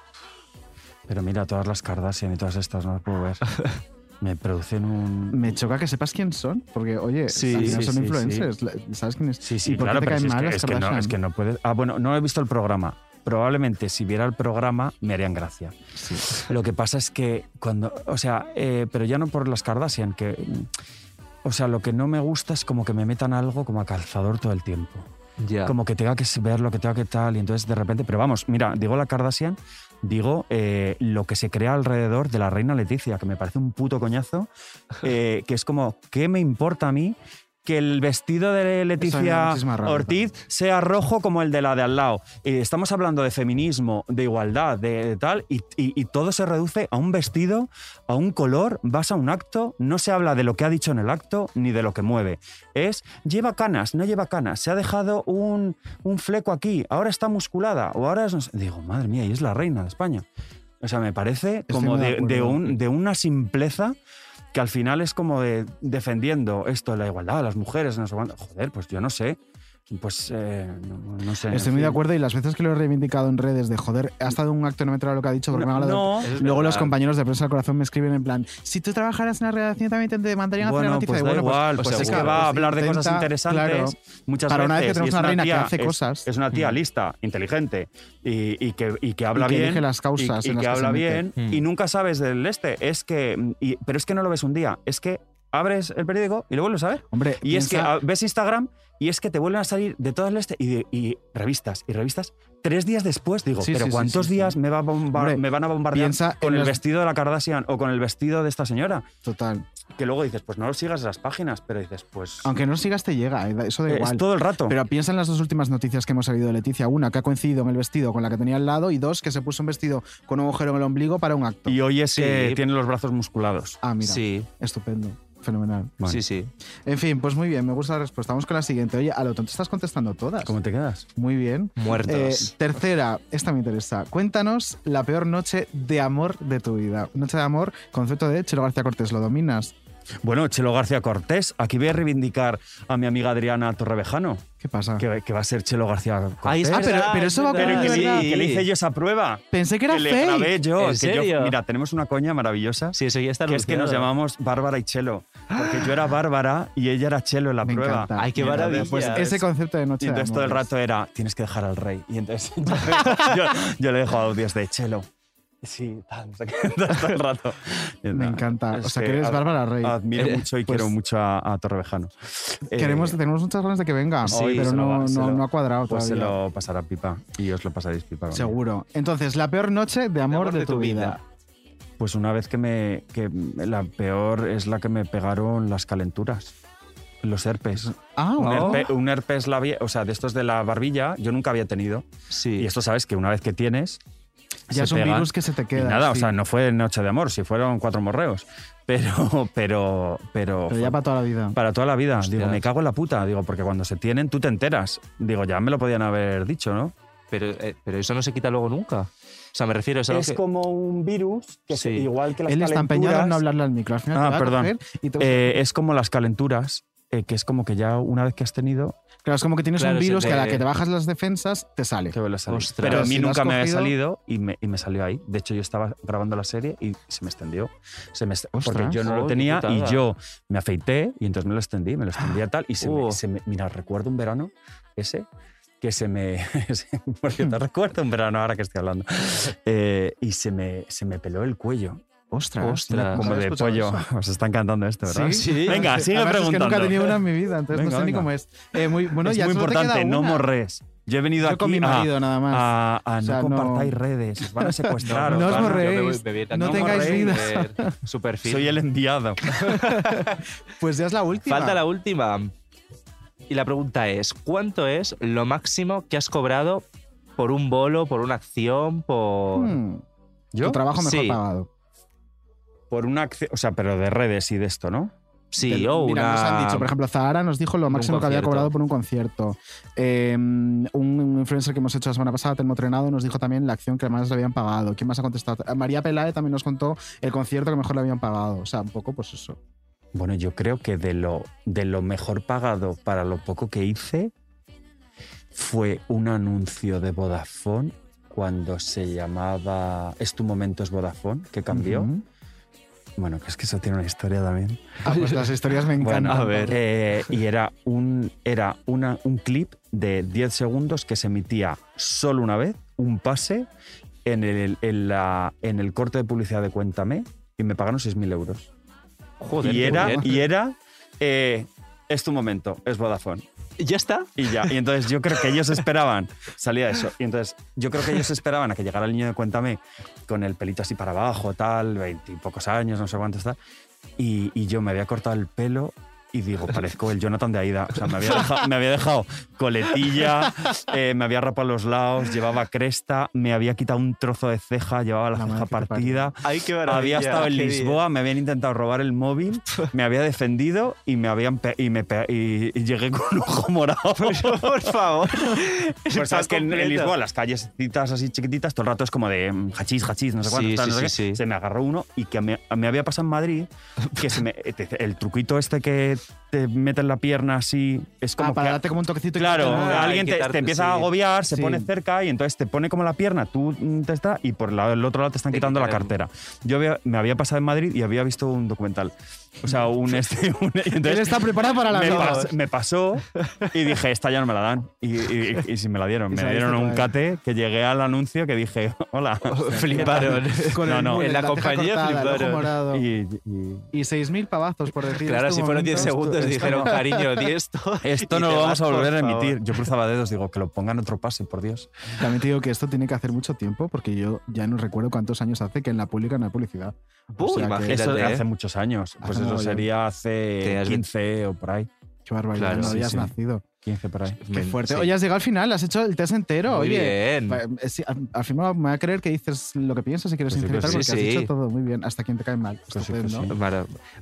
Pero mira, todas las Kardashian y todas estas no las puedo ver. Me producen un... Me choca que sepas quién son, porque, oye, Sí, sí, son sí, influencers. ¿Sabes quién es? Sí, sí, ¿Y por claro, qué te caen si es, mal que, las es, que no, es que no puedes... Ah, bueno, no he visto el programa. Probablemente si viera el programa me harían gracia. Lo que pasa es que cuando... O sea, eh, pero ya no por las Kardashian, que... O sea, lo que no me gusta es como que me metan algo como a calzador todo el tiempo. Ya. Como que tenga que ver lo que tenga que tal, y entonces de repente... Pero vamos, mira, digo la Kardashian, digo eh, lo que se crea alrededor de la reina Leticia, que me parece un puto coñazo, eh, que es como, ¿qué me importa a mí? Que el vestido de Leticia Ortiz sea rojo como el de la de al lado. Eh, estamos hablando de feminismo, de igualdad, de, de tal, y, y- y todo se reduce a un vestido, a un color, vas a un acto, no se habla de lo que ha dicho en el acto ni de lo que mueve. Es, lleva canas, no lleva canas, se ha dejado un, un fleco aquí, ahora está musculada, o ahora es... no sé- Digo, madre mía, y es la reina de España. O sea, me parece Estoy como un- de una simpleza que al final es como de defendiendo esto de la igualdad las mujeres, no sé. Joder, pues yo no sé. Pues eh, no, no sé. Estoy muy de acuerdo y las veces que lo he reivindicado en redes de joder, ha estado un acto no me lo que ha dicho porque No, me ha hablado no. Luego los compañeros de Prensa del Corazón me escriben en plan, si tú trabajaras en la redacción también te mandarían a hacer la Bueno, noticia. pues bueno, igual, pues pues, es que va a Pues hablar de cosas interesantes claro, muchas para una vez que tenemos una reina que tía- hace es- cosas. Es una tía Mm. lista, inteligente y, y que, y que habla que bien. elige las causas y, y en las que que habla bien Mm. y nunca sabes del este. Es que, pero es que no lo ves un día. Es que abres el periódico y lo vuelves a ver. Hombre, Y es que ves Instagram y es que te vuelven a salir de todo el este y, de- y revistas y revistas tres días después. Digo, Sí, pero sí, ¿cuántos sí, días Me, va a bombar- Hombre, me van a bombardear piensa con el vestido de la Kardashian o con el vestido de esta señora? Total. que luego dices, pues no lo sigas esas páginas, pero dices, pues... Aunque no sigas te llega, eh, eso da Es igual. todo el rato. Pero piensa en las dos últimas noticias que hemos salido de Leticia. Una, que ha coincidido en el vestido con la que tenía al lado y dos, que se puso un vestido con un agujero en el ombligo para un acto. Y hoy es que tiene los brazos musculados. Ah, mira. Sí, Estupendo. Fenomenal. Bueno. sí, sí. En fin, pues muy bien, me gusta la respuesta. Vamos con la siguiente. Oye, a lo tonto estás contestando todas. ¿Cómo te quedas? Muy bien. Muertos. Eh, tercera, esta me interesa. Cuéntanos la peor noche de amor de tu vida. Noche de amor, concepto de Chelo García Cortés, ¿lo dominas? Bueno, Chelo García Cortés, aquí voy a reivindicar a mi amiga Adriana Torrevejano, ¿Qué pasa? que, que va a ser Chelo García Cortés. Ay, es Ah, pero- eso va verdad. Pero que, de le, verdad. que le hice yo esa prueba. Pensé que era que le fake. grabé yo. ¿En que yo- mira, tenemos una coña maravillosa. Sí, eso ya está que es que nos llamamos Bárbara y Chelo. Porque yo era Bárbara y ella era Chelo en la Me prueba. encanta. Ay, qué maravilla. Pues ese concepto de noche Y de entonces todo el rato era, tienes que dejar al rey. Y entonces yo, yo- yo le dejo audios de Chelo. Sí, tal, todo el rato. Me encanta. es O sea, que eres Bárbara Rey. Admiro Eh, mucho y pues- quiero mucho a, a Torrevejano. Eh, Queremos, tenemos muchas ganas de que venga, Sí, pero no, va- no, lo- no ha cuadrado Pues se lo pasará pipa y os lo pasaréis pipa. Seguro. Entonces, la peor noche de amor de, tu vida. Pues una vez que me. Que la peor es la que me pegaron las calenturas. Los herpes. Ah, Un, wow. herpe- un herpes o sea, de estos de la barbilla, yo nunca había tenido. Sí. Y esto sabes que una vez que tienes. Ya se es un pegan. virus que se te Y queda. nada, o sea, no fue noche de amor, si fueron cuatro morreos. Pero, pero, pero. Pero ya fue- para toda la vida. para toda la vida. Hostias. Digo, me cago en la puta. Digo, porque cuando se tienen, tú te enteras. Digo, ya me lo podían haber dicho, ¿no? Pero, eh, pero eso no se quita luego nunca. O sea, me refiero, es algo Es que- como un virus que Sí. se- igual que las Él está empeñado en calenturas- no hablarle al micro. Al final te Ah, a perdón. coger y te- Eh, es como las calenturas, eh, que es como que ya una vez que has tenido, Claro, es como que tienes Claro, un virus que a la te- que te bajas las defensas te sale. te vuelve a salir. Ostras. Pero a mí nunca me había salido y me, y me salió ahí. De hecho, yo estaba grabando la serie y se me extendió. Se me, est- porque yo no Oh, lo tenía y putada. yo me afeité y entonces me lo extendí, me lo extendía tal. Y se, me, Uh. se me- Mira, recuerdo un verano ese que se me. porque te recuerdo un verano ahora que estoy hablando. Eh, y se me, se me peló el cuello. Ostras. Ostras. no Como de pollo. eso. Os está encantando esto, ¿verdad? Sí, sí. Venga, sigue Además, preguntando. Es que nunca he tenido una en mi vida, entonces Venga, no sé ni cómo es. Eh, muy, bueno, es ya muy solo te importante, no morres. Yo he venido Yo aquí con mi a- marido nada más. a, a O sea, no no- compartáis redes, os van a secuestrar. No os os a- morréis. No no tengáis vida. Soy el enviado. Pues ya es la última. Falta la última. Y la pregunta es, ¿cuánto es lo máximo que has cobrado por un bolo, por una acción, por... Hmm, ¿Yo? Tu trabajo mejor Sí. pagado. Por una acción, o sea, pero de redes y de esto, ¿no? Sí, Del- o Mira, una... nos han dicho, por ejemplo, Zahara nos dijo lo máximo que había cobrado por un concierto. Eh, un influencer que hemos hecho la semana pasada, Telmo Trenado, nos dijo también la acción que más le habían pagado. ¿Quién más ha contestado? Eh, María Pelae también nos contó el concierto que mejor le habían pagado. O sea, un poco, pues eso. Bueno, yo creo que de lo, de lo mejor pagado para lo poco que hice fue un anuncio de Vodafone cuando se llamaba Es tu momento es Vodafone, que cambió. Bueno, que es que eso tiene una historia también. Ah, pues las historias me encantan. Bueno, a ver. eh, y era, un, era una, un clip de 10 segundos que se emitía solo una vez, un pase, en el, en la, en el corte de publicidad de Cuéntame, y me pagaron 6.000 euros. Joder, y, era, y era, eh, es tu momento, es Vodafone. ¿Ya está? Y ya. Y entonces yo creo que ellos esperaban, salía eso. Y entonces yo creo que ellos esperaban a que llegara el niño de Cuéntame con el pelito así para abajo, tal, veintipocos años, no sé cuánto está. Y, y yo me había cortado el pelo y digo, parezco el Jonathan de Aida. O sea, me había dejado, me había dejado coletilla, eh, me había rapado los lados, llevaba cresta, me había quitado un trozo de ceja, llevaba la, La ceja partida. Ay, qué Había estado en. Lisboa, me habían intentado robar el móvil, me había defendido y me habían y me y, y llegué con un ojo morado. Por favor. Pues sabes que en, en. Lisboa las calles así chiquititas todo el rato es como de mm, hachís, hachís, no sé cuánto. Sí, tal, sí, no sé sí, qué. sí. Se me agarró uno y que me, me había pasado en Madrid que se me, el truquito este que te mete en la pierna así es como Ah, para que- darte como un toquecito. y Claro, quitarte- Ah, alguien te, quitarte, te empieza sí. a agobiar, se Sí. pone cerca y entonces te pone como la pierna, tú mm, te está y por la- el otro lado te están Te quitando la cartera. Yo había- me había pasado en Madrid y había visto un documental. O sea, un este. un- y Él entonces está preparado para la me, pas- me pasó y dije, esta ya no me la dan. Y, y, y sí me la dieron. Y Me dieron un cate que llegué al anuncio que dije, hola. Fliparon. Con No, el no. En la compañía cortada, el ojo fliparon. morado. Y, y- Y 6.000 pavazos por decir. Claro, este si fueron 10 momento. Segundos Le dijeron, cariño, di esto. Esto no lo vamos a volver a emitir. Yo cruzaba dedos, digo, que lo pongan otro pase, por Dios. También te digo que esto tiene que hacer mucho tiempo porque yo ya no recuerdo cuántos años hace que en la pública no hay publicidad. O sea que- imagínate. Eso de ¿eh? hace muchos años. Pues eso sería hace has- 15 o por ahí. Qué barbaridad, Claro, no sí, habías sí. nacido. 15 por ahí. Qué fuerte. sí. Oye, has llegado al final, has hecho el test entero. Muy Oye, bien. eh, al al final me voy a creer que dices lo que piensas y que eres Pues pues porque sí, has sí. dicho todo muy bien. Hasta quien te cae mal. Pues pues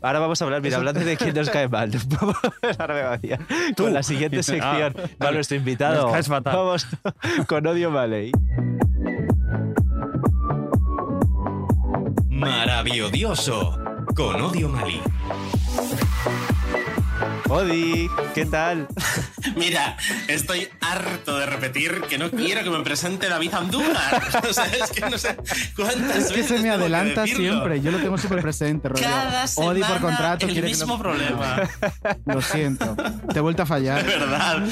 Ahora vamos a hablar, mira, hablando de quién nos cae mal. Vamos a empezar me. Tú. Con la siguiente Ah, sección. Va vale. nuestro invitado. Nos caes fatal. Vamos con Odio Valley. Maravilloso con Odio Mali. Odi, ¿qué tal? Mira, estoy harto de repetir que no quiero que me presente David Andújar. O sea, es que no sé cuántas Es que veces se me adelanta siempre. Yo lo tengo súper presente, rollo. Cada semana Odi por contrato. el que mismo problema. Lo siento. Te he vuelto a fallar. De verdad.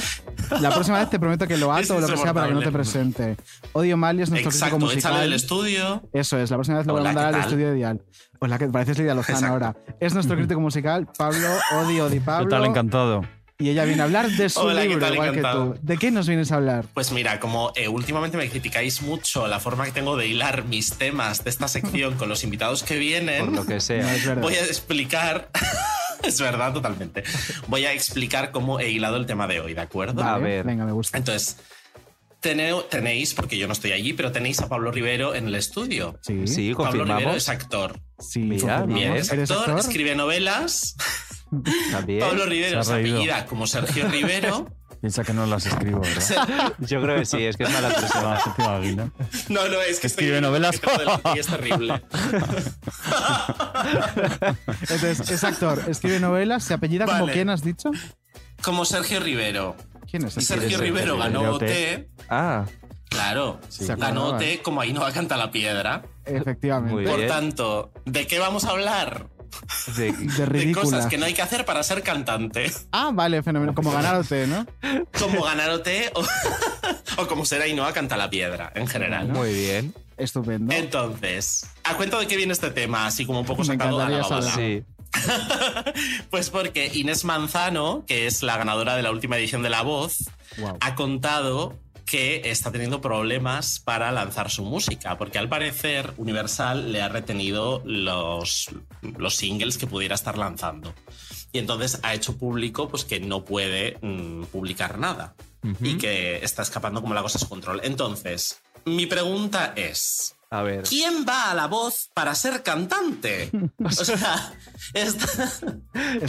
La próxima vez te prometo que lo ato o lo que sea para que no te presente. Odio Mali es nuestro Exacto, musical. del estudio. Eso es, la próxima vez lo voy a mandar ¿qué al tal? estudio ideal. Hola, que pareces Lidia Lozano ahora. Es nuestro crítico musical, Pablo Odi Odi Pablo. Total, encantado. Y ella viene a hablar de su Hola, ¿qué libro, tal? igual que Encantado. tú. ¿De qué nos vienes a hablar? Pues mira, como eh, últimamente me criticáis mucho la forma que tengo de hilar mis temas de esta sección con los invitados que vienen, Por lo que sea. es verdad. voy a explicar. es verdad, totalmente. Voy a explicar cómo he hilado el tema de hoy, ¿de acuerdo? A ver. Venga, me gusta. Entonces, tenéis, porque yo no estoy allí, pero tenéis a Pablo Rivero en el estudio. Sí, Sí, Pablo Rivero confirmamos. es actor. sí Mira, bien. Es ¿Eres actor, actor? escribe novelas. También. Pablo Rivero Se apellida como Sergio Rivero. Piensa que no las escribo, ¿verdad? Yo creo que sí, es que es mala persona. No, no, es que estoy Escribe viendo novelas. y es terrible. Entonces, es actor, escribe novelas, se apellida como quién has dicho? Como Sergio Rivero. ¿Quién es? ese? Sergio es Rivero Sergio ganó? OT. Ah, Claro, Se ganó. OT como Ainhoa canta la piedra. Efectivamente. Muy Por bien. tanto, ¿de qué vamos a hablar? De- De De cosas que no hay que hacer para ser cantante. Ah, vale, fenómeno. Como ganar OT, ¿no? Como ganar OT o, o como ser Ainhoa canta la piedra, en general. muy bien. Estupendo. Entonces, ¿a cuento de qué viene este tema? Así como un poco sacado a la. Sí. Pues porque Inés Manzano, que es la ganadora de la última edición de La Voz, Wow. ha contado que está teniendo problemas para lanzar su música, porque al parecer Universal le ha retenido los, los singles que pudiera estar lanzando. Y entonces ha hecho público pues, que no puede mm, publicar nada y que está escapando como la cosa a su control. Entonces, mi pregunta es... A ver. ¿Quién va a la voz para ser cantante? O sea, Es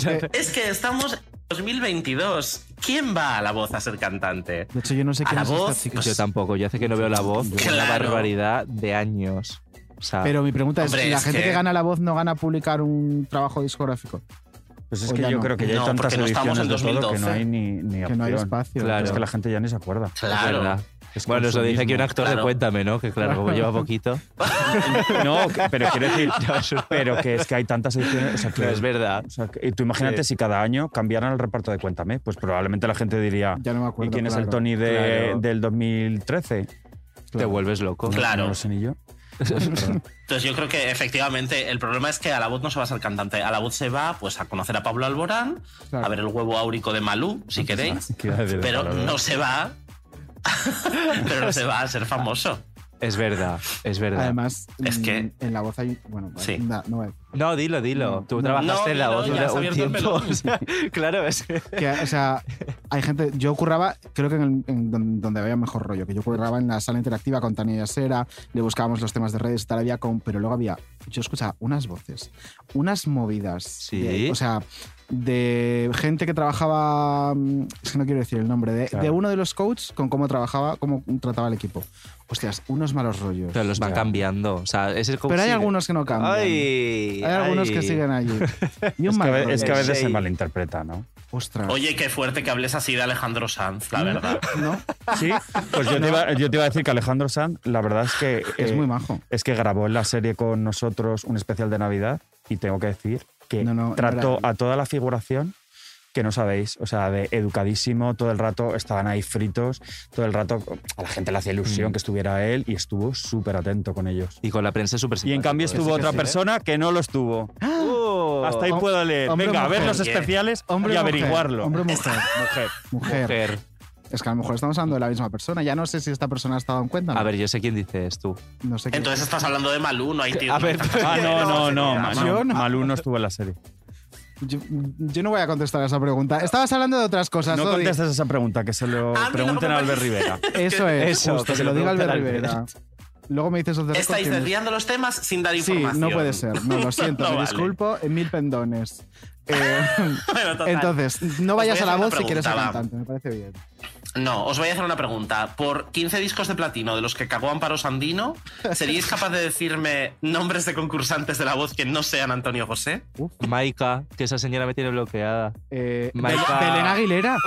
que, es que estamos en 2022. ¿Quién va a la voz a ser cantante? de hecho, yo no sé quién la es voz, esta chica. Yo tampoco, yo hace que no veo la voz. Una Claro. barbaridad de años. O sea, Pero mi pregunta es, Hombre, ¿la es gente que... que- gana la voz no gana publicar un trabajo discográfico? Pues es O que yo no. creo que ya No, hay tantas no ediciones en de todo que no 2012. hay ni, ni Que no hay opción. espacio. Claro. Es que la gente ya ni se acuerda. Claro. Es Bueno, eso dice aquí un actor de. Cuéntame, ¿no? Que claro, como lleva poquito. No, pero quiero decir, pero que es que hay tantas ediciones. O sea, que, Pero es verdad. o sea, que- y tú imagínate Sí. si cada año cambiaran el reparto de Cuéntame, pues probablemente la gente diría, Ya no me acuerdo. ¿y quién es el. Tony de, Claro. del 2013? Te vuelves loco. Claro. No lo sé ni yo. Entonces yo creo que efectivamente el problema es que a la voz no se va a ser cantante. A la voz se va pues a conocer a Pablo Alborán, Claro. a ver el huevo áurico de Malú, si queréis, ¿Qué iba a decir de pero no se va. pero no se va a ser famoso. Es verdad, es verdad. Además, Es que- en la voz hay. Bueno, vale, Sí. no, no dilo, dilo. Tú No. trabajaste No, en la voz ya un- tiempo. o sea, claro, es que... Que, o sea, hay gente. Yo curraba, creo que en, el- en donde había mejor rollo, que yo curraba en la sala interactiva con Tania Yasera, le buscábamos los temas de redes tal, había con. Pero luego había. Yo escuchaba unas voces, unas movidas. Sí. de- o sea, de gente que trabajaba. mm, Es que no quiero decir el nombre, de, Claro. de uno de los coaches con cómo trabajaba, cómo trataba el equipo. Hostias, unos malos rollos. Pero los van cambiando. O sea, es el como Pero hay sigue. algunos que no cambian. Ay, hay algunos que siguen allí. Y un Es que, a mal ve- rollo. es que a veces Sí. se malinterpreta, ¿no? Ostras. Oye, qué fuerte que hables así de Alejandro Sanz, la verdad. ¿No? Sí, pues yo te, iba, yo te iba a decir que Alejandro Sanz, la verdad es que... Es eh, muy majo. Es que grabó en la serie con nosotros un especial de Navidad y tengo que decir que No, no, no trató era- a toda la figuración que no sabéis, o sea, de educadísimo, todo el rato estaban ahí fritos, todo el rato a la gente le hacía ilusión Mm. que estuviera él y estuvo súper atento con ellos. Y con la prensa súper Y en cambio estuvo ¿eh? otra Sí, persona que no lo estuvo. Oh. Hasta ahí puedo leer. hombre Venga, a ver los especiales Hombre y averiguarlo. hombre o mujer. Mujer. Mujer. Mujer. Es que a lo mejor estamos hablando de la misma persona. Ya no sé si esta persona ha estado en cuenta. A ver, yo sé quién dices tú. No sé quién. Entonces estás hablando de Malú, no hay tío. A ver, Ah, no, no, no. No, no- Malú no estuvo en la serie. Yo, yo no voy a contestar a esa pregunta. Estabas hablando de otras cosas. No Odi. contestes esa pregunta, que se lo pregunten no a Albert Rivera. Eso es. Eso, justo, que que, se lo diga Albert Rivera. Luego me dices otra Estáis desviando los temas sin dar Sí, información. no puede ser. No, lo siento. No me vale. disculpo en mil pendones. Eh, Bueno, entonces, no vayas Os a voy a la hacer voz si una quieres ser cantante. Me parece bien. No, os voy a hacer una pregunta. Por 15 discos de platino de los que cagó Amparo Sandino, ¿seríais capaz de decirme nombres de concursantes de la voz que no sean Antonio José? Maika, que esa señora me tiene bloqueada. Eh, Maika- Belén Aguilera.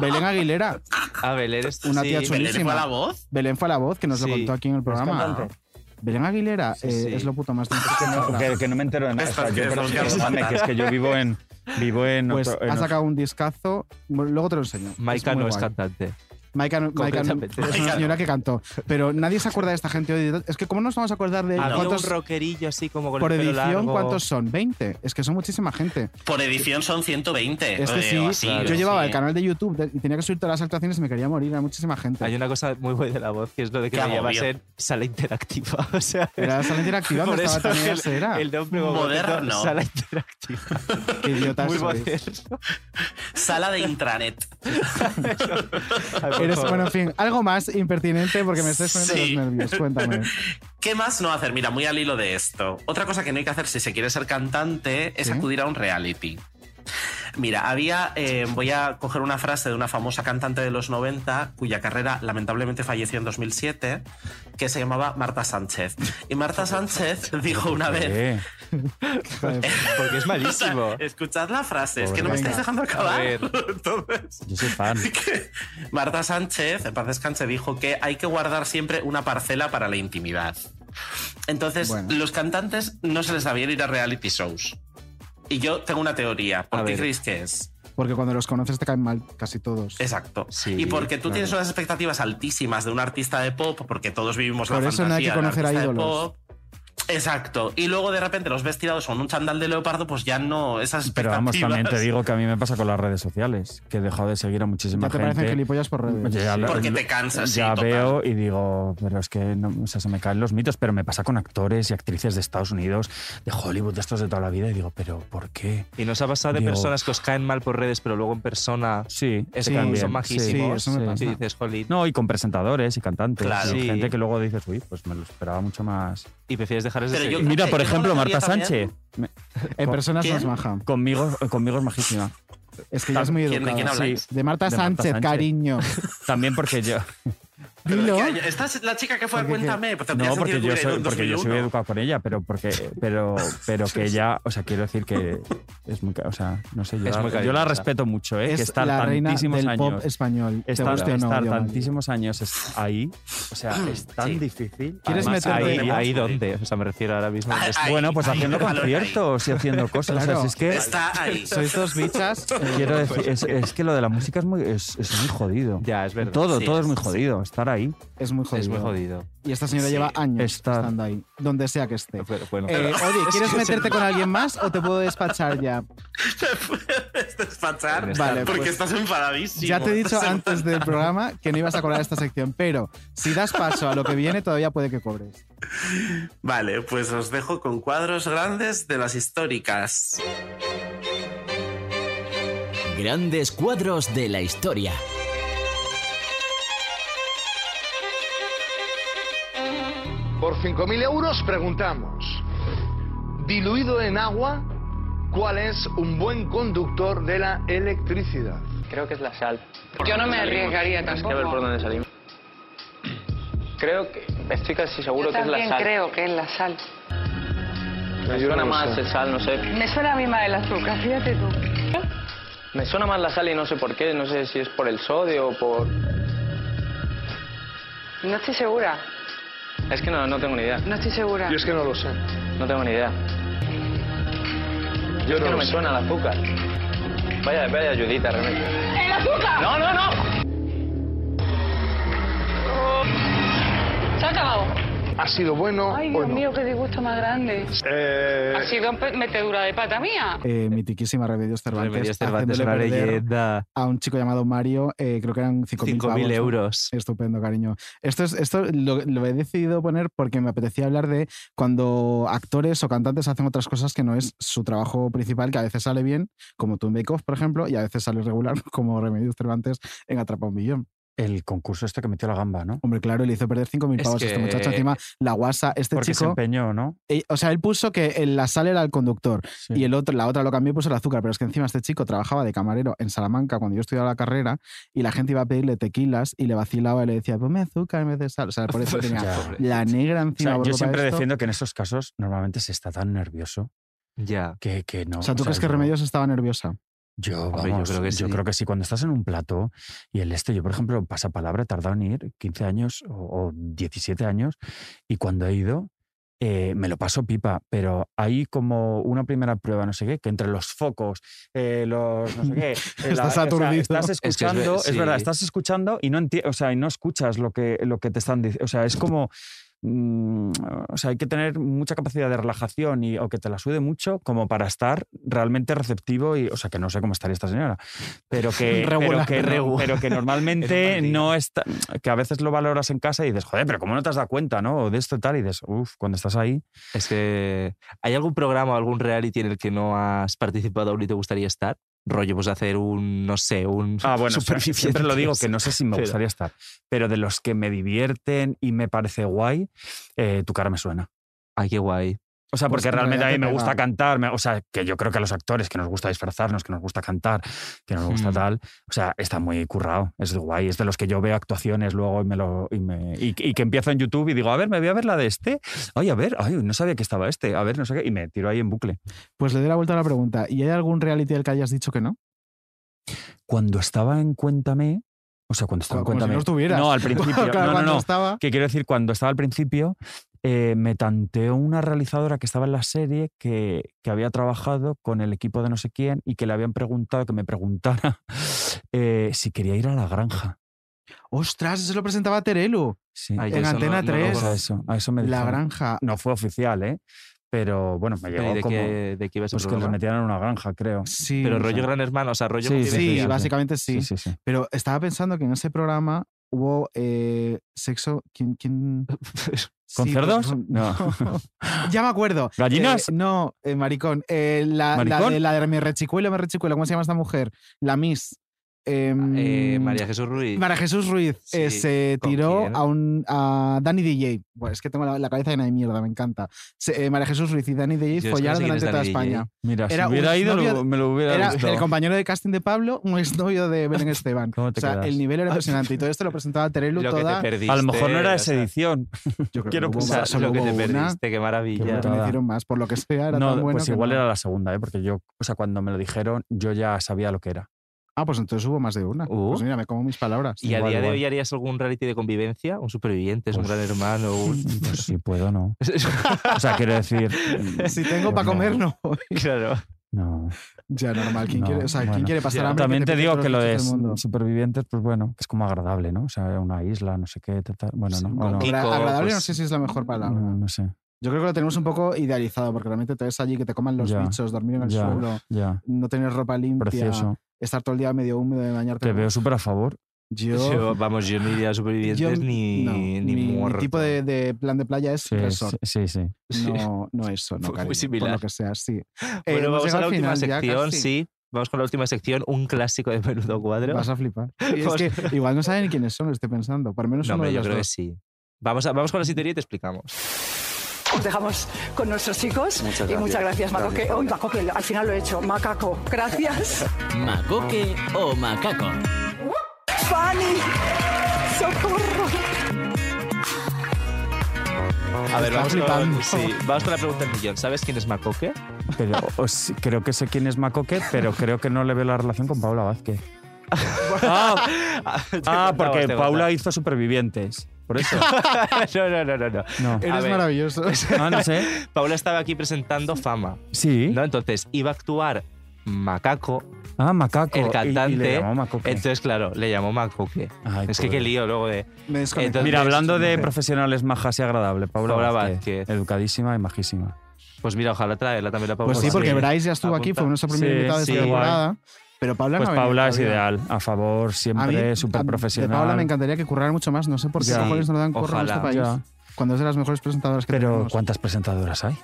Belén Aguilera. A ver, eres Una sí. tía ¿Belén chulísima. fue la voz? Belén fue la voz que nos lo contó aquí en el programa. Belén Aguilera Sí, eh, sí. es lo puto más dentro que, que no me entero de nada. O sea, yo, que es que, que que es que yo vivo en. Vivo en Pues otro- en ha sacado un discazo. Luego te lo enseño. Maika no es cantante. Maika, es una señora que cantó. Pero nadie se acuerda de esta gente hoy. Es que, ¿cómo nos vamos a acordar de Había cuántos. un rockerillo así como con Por el pelo edición, largo. ¿cuántos son? 20. Es que son muchísima gente. Por edición son 120. Es que sí, así, yo llevaba sí. el canal de YouTube de- y tenía que subir todas las actuaciones y me quería morir. Era muchísima gente. Hay una cosa muy buena de la voz, que es lo de que me llamas agobio. en sala interactiva. O sea, Era la sala interactiva por eso también el, era. el nombre Moderno. Sala interactiva. Qué idiotas muy sois. moderno. Sala de intranet. Eres, bueno, en fin, algo más impertinente porque me estáis poniendo Sí. los nervios. Cuéntame. ¿Qué más no hacer? Mira, muy al hilo de esto. Otra cosa que no hay que hacer si se quiere ser cantante es ¿Sí? acudir a un reality. Mira, había. eh, voy a coger una frase de una famosa cantante de los 90, cuya carrera lamentablemente falleció en 2007, que se llamaba Marta Sánchez. Y Marta Sánchez dijo una vez. Porque es malísimo. Escuchad la frase, es que no me estáis dejando acabar. Entonces, yo soy fan. que Marta Sánchez, en paz descanse, dijo que hay que guardar siempre una parcela para la intimidad. Entonces, Bueno. los cantantes no se les da bien ir a reality shows. Y yo tengo una teoría. ¿Por A qué ver. creéis que es? Porque cuando los conoces te caen mal casi todos. Exacto. Sí, y porque tú claro. tienes unas expectativas altísimas de un artista de pop, porque todos vivimos Por la eso no hay que fantasía conocer a ídolos. pop. Exacto. Y luego de repente los ves tirados con un chandal de leopardo, pues ya no. Esas Pero vamos, también te digo que a mí me pasa con las redes sociales, que he dejado de seguir a muchísima Ya te gente. parecen gilipollas por redes. Ya lo- Porque te cansas, sí, Ya total. veo y digo, pero es que no, o sea, se me caen los mitos, pero me pasa con actores y actrices de Estados Unidos, de Hollywood, de estos de toda la vida, y digo, pero ¿por qué? Y nos ha pasado de personas que os caen mal por redes, pero luego en persona Sí, es que bien, son sí, majísimos. sí, eso me pasa. Y dices. No, y con presentadores y cantantes. Claro. y Sí. gente que luego dices, uy, pues me lo esperaba mucho más. Y prefieres dejarles de Pero yo seguir. creo Mira, por ejemplo, Marta Sánchez. me- En personas ¿Quién? no es maja. conmigo, conmigo es majísima. Es que ya es muy ¿Quién- de educada. quién habláis? Sí. De Marta De Marta Sánchez, Sánchez. cariño. También porque yo. Dilo. Esta es la chica que fue a. Cuéntame. Pues No, porque que yo soy, porque yo soy 2001. educado con ella, pero porque, pero, pero que ella, o sea, quiero decir que es muy, o sea, no sé, yo, Es la, yo la respeto mucho, ¿eh? que Es estar la reina tantísimos del años, pop español. estar, no, estar Diego. tantísimos años es- ahí, o sea, es tan Sí. difícil. ¿Quieres Además, meterte- Ahí, ahí dónde, o sea, me refiero ahora mismo. Ah, donde ahí, bueno, pues ahí, haciendo conciertos y haciendo cosas, o sea, Claro. si es que Está ahí. Sois dos bichas. quiero decir, es, es que lo de la música es muy, es, es muy jodido. Ya, es verdad. Todo, Sí, todo es muy jodido, estar ahí. Es muy jodido. Es muy jodido. Y esta señora Sí. lleva años Está- estando ahí, donde sea que esté. Pero, bueno, Eh, Odi, ¿quieres meterte con alguien más o te puedo despachar ya? puedes despachar Vale, porque pues- estás enfadadísimo. Ya te he dicho antes del programa que no ibas a cobrar esta sección, pero si das paso a lo que viene, todavía puede que cobres. Vale, pues os dejo con cuadros grandes de las históricas. Grandes cuadros de la historia. Por 5.000 euros preguntamos, diluido en agua, ¿cuál es un buen conductor de la electricidad? Creo que es la sal. Yo no me arriesgaría Es que a ver tampoco. por dónde salimos. Creo que. Estoy casi seguro Yo que es la sal. creo que es la sal. Me Yo suena no más sé. el sal, no sé. Me suena a mí más el azúcar, fíjate tú. Me suena más la sal y no sé por qué. No sé si es por el sodio o por. No estoy segura, Es que no, no tengo ni idea. no estoy segura. Yo es que no lo sé. No tengo ni idea. Yo Es que no no lo me sé. suena el azúcar. Vaya, vaya ayudita, Remedio. ¡El azúcar! No, no, no. Se ha acabado. ¿Ha sido bueno Ay, o Dios no? mío, qué disgusto más grande. Eh, Ha sido metedura de pata mía. Eh, mitiquísima Remedios Cervantes. Remedios Cervantes, una leyenda. A un chico llamado Mario, eh, creo que eran 5.000 5.000 pavos, ¿no? euros. Estupendo, cariño. Esto, es, esto lo, lo he decidido poner porque me apetecía hablar de cuando actores o cantantes hacen otras cosas que no es su trabajo principal, que a veces sale bien, como tú en Bake Off, por ejemplo, y a veces sale regular, como Remedios Cervantes en Atrapa un Millón. El concurso este que metió la gamba, ¿no? Hombre, claro, le hizo perder 5.000 Es pavos a este muchacho. Encima, la guasa, este Porque se chico. empeñó, ¿no? Eh, O sea, él puso que la sal era el conductor y el otro, la otra lo cambió y puso el azúcar, pero es que encima este chico trabajaba de camarero en Salamanca cuando yo estudiaba la carrera y la gente iba a pedirle tequilas y le vacilaba y le decía, ponme azúcar en vez de sal. O sea, por eso tenía Ya. la negra O encima. sea, yo siempre esto. defiendo que en esos casos normalmente se está tan nervioso Ya. que, que no. O sea, ¿tú crees que yo- Remedios estaba nerviosa? Yo, Hombre, yo creo que sí. creo que sí. Cuando estás en un plato y el este, yo por ejemplo, pasa palabra, he tardado en ir 15 años o, o 17 años y cuando he ido eh, me lo paso pipa, pero hay como una primera prueba, no sé qué, que entre los focos, eh, los no sé qué, eh, Estás o sea, aturdido. estás Es que es escuchando, es, verdad, estás escuchando y no enti- o sea, y no escuchas lo que, lo que te están diciendo. O sea, es como mm, o sea, hay que tener mucha capacidad de relajación y, o que te la sude mucho como para estar realmente receptivo y, o sea, que no sé cómo estaría esta señora, pero que, pero que, pero normalmente no está, que a veces lo valoras en casa y dices, joder, pero ¿cómo no te has dado cuenta, no? O de esto y tal, y dices, uff, cuando estás ahí, Es que. ¿Hay algún programa o algún reality en el que no has participado aún y te gustaría estar? Rollo, pues hacer un, no sé, un Ah, bueno, o sea, superviviente. siempre lo digo que no sé si me Pero- gustaría estar, pero de los que me divierten y me parece guay, eh, tu cara me suena. Ay, qué guay. O sea, Pues porque en realmente a mí me gusta cantar, me- o sea, que yo creo que a los actores que nos gusta disfrazarnos, que nos gusta cantar, que nos gusta Mm. tal, o sea, está muy currado, es guay, es de los que yo veo actuaciones luego y me lo y, me- y- y que empiezo en YouTube y digo, a ver, me voy a ver la de este, ay, a ver, ay, no sabía que estaba este, a ver, no sé qué, y me tiro ahí en bucle. Pues le doy la vuelta a la pregunta. ¿Y hay algún reality del que hayas dicho que no? Cuando estaba en Cuéntame, o sea, cuando estaba Como si no al principio. Claro, no, no, no. estaba- Que quiero decir, cuando estaba al principio, eh, me tanteó una realizadora que estaba en la serie que, que había trabajado con el equipo de no sé quién y que le habían preguntado, que me preguntara eh, si quería ir a la granja. ¡Ostras! Eso lo presentaba Terelu. Sí. Ay, en Antena lo 3. Pues a eso, a eso me La dijeron. granja. No fue oficial, ¿eh? Pero bueno, me llegó ¿y de como... qué, de qué iba ese Pues que los metieran en una granja, creo. Sí. Pero o rollo sea, gran hermano, o sea, rollo Sí, sí, básicamente sí. Sí, sí, sí. Pero estaba pensando que en ese programa hubo eh, sexo. ¿Quién? quién? ¿Con Sí, cerdos? pues, No. ya me acuerdo. ¿Gallinas? Eh, no, eh, maricón. Eh, la, la ¿Maricón? de la de me rechicuelo, me rechicuelo. ¿Cómo se llama esta mujer? La Miss. Em, Eh, María Jesús Ruiz. María Jesús Ruiz Sí, eh, se ¿con tiró quién? a un a Dani DJ. Bueno, es que tengo la, la cabeza llena de mierda, me encanta. Se- eh, María Jesús Ruiz y Dani DJ Yo no follaron delante de toda DJ. España. Mira, Era si hubiera ido, lo- me lo hubiera Era gustado. el compañero de casting de Pablo, un exnovio de Belén Esteban. ¿Cómo O sea, quedas? el nivel era impresionante. Y todo esto lo presentaba Terelu Lo que te toda. perdiste. A lo mejor no era o esa sea, edición. Yo creo Quiero que pensar, solo lo que te una. perdiste, qué maravilla. Que me hicieron más, por lo que sea, era no, tan bueno. pues igual no. era la segunda, ¿eh? porque yo, o sea, cuando me lo dijeron, yo ya sabía lo que era. Ah, pues entonces hubo más de una. Uh. Pues mira, me como mis palabras. ¿Y a Igual, día de hoy harías algún reality de convivencia? ¿Un superviviente? ¿Un Pues- gran hermano? Un... Pues si puedo, no. O sea, quiero decir. Si tengo pues para comer, no. claro. No. Ya, normal. ¿Quién, no, quiere, o sea, ¿quién bueno. quiere pasar hambre? También te digo que lo de supervivientes, pues bueno, es como agradable, ¿no? O sea, una isla, no sé qué, tal. Bueno, no, agradable no pues- sé si es la mejor palabra. no, no sé. Yo creo que lo tenemos un poco idealizado, porque realmente te ves allí que te coman los Ya, bichos, dormir en el ya, suelo, Ya, no tener ropa limpia, precioso. Estar todo el día medio húmedo de bañarte. Te veo súper a favor. Yo, Yo, vamos, yo no iría a supervivientes yo- ni, no, ni mi, mi muerto. tipo de, de plan de playa es Sí, resort. sí, sí. sí. No, no eso, no Muy cariño, similar. Por lo que sea, sí. Eh, Bueno, hemos vamos a la última final sección, sí. Vamos con la última sección, un clásico de menudo cuadro. Vas a flipar. Y es que igual no saben ni quiénes son, lo estoy pensando. Por lo menos No, uno hombre, de yo los creo que dos. sí. Vamos, a, vamos con la sintonía y te explicamos. Os dejamos con nuestros chicos. Muchas Y muchas gracias, Macoque. Gracias, Uy, Macoque, al final lo he hecho. Macaco. Gracias. Macoque o macaco. Fanny. Socorro. A ver, vamos con, sí, vamos con la pregunta del millón. ¿Sabes quién es Macoque? Pero os- creo que sé quién es Macoque, pero creo que no le veo la relación con Paula Vázquez. ah, ah, porque Paula hizo Supervivientes. Por eso. no, no, no, no. no. No. Eres ver, maravilloso. Ah, no sé. Paula estaba aquí presentando Fama. Sí. ¿no? Entonces iba a actuar Macaco, Ah, Macaco. el y- y cantante. le llamó Macoque. Entonces, claro, le llamó Macoque. Ay, es que pobre. qué lío luego de. Me. Entonces, Mira, hablando de profesionales majas y agradables, Paula, Paula Vázquez, Vázquez. Educadísima y majísima. Pues mira, ojalá traerla también la Paula. Pues sí, porque. Bryce ya estuvo aquí, fue nuestro primer Sí, invitado de sí, temporada. Pero Paula Pues no Paula es ideal, a favor, siempre súper De profesional. Paula me encantaría que currara mucho más. No sé por qué Ya. cojones no dan curro en este país. Ya. Cuando es de las mejores presentadoras que Pero tenemos. ¿cuántas presentadoras hay?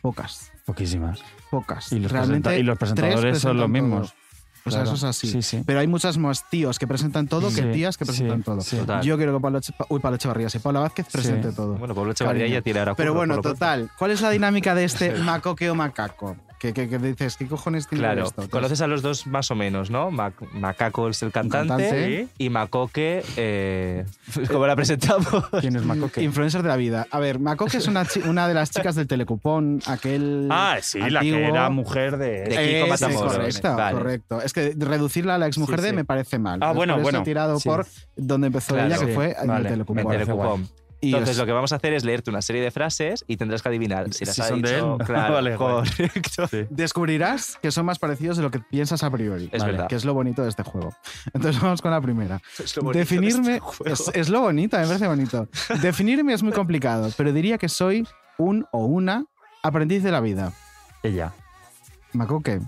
Pocas, Poquísimas. pocas. Y los, Realmente, presenta- y los tres presentadores son los mismos. todo. O sea, Claro. eso es así. Sí, sí. Pero hay muchos más tíos que presentan todo que Sí, tías que presentan sí, todo. Yo quiero que Pablo, uy, Pablo Echevarría, sí, Paula Vázquez presente todo. Bueno, Pablo Echevarría Cariño. ya tiene ahora Pero bueno, total. ¿Cuál es la dinámica de este macoque o macaco? Que dices, ¿qué cojones tiene Claro, esto? conoces a los dos más o menos, ¿no? Mac- Macaco es el cantante, cantante. y Macoque, eh, ¿cómo la presentamos? ¿Quién es Macoque? Influencer de la vida. A ver, Macoque es una, de las chicas del telecupón, aquel. Ah, sí, la que era mujer de... De Kiko Ese, Matamoros. Correcto, Vale. correcto. Es que reducirla a la exmujer Sí, de me parece mal. Ah, bueno, por eso bueno, tirado por donde empezó Claro, ella, que fue en vale. el telecupón. Y Entonces os- lo que vamos a hacer es leerte una serie de frases y tendrás que adivinar si las Si ha son de dicho. él. Claro, Vale, guay. correcto. Sí. Descubrirás que son más parecidos de lo que piensas a priori. Es verdad. Que es lo bonito de este juego. Entonces vamos con la primera. Es lo bonito de Definirme. este juego. es, es lo bonito, me parece bonito. Definirme es muy complicado, pero diría que soy un o una aprendiz de la vida. Ella. Macoque.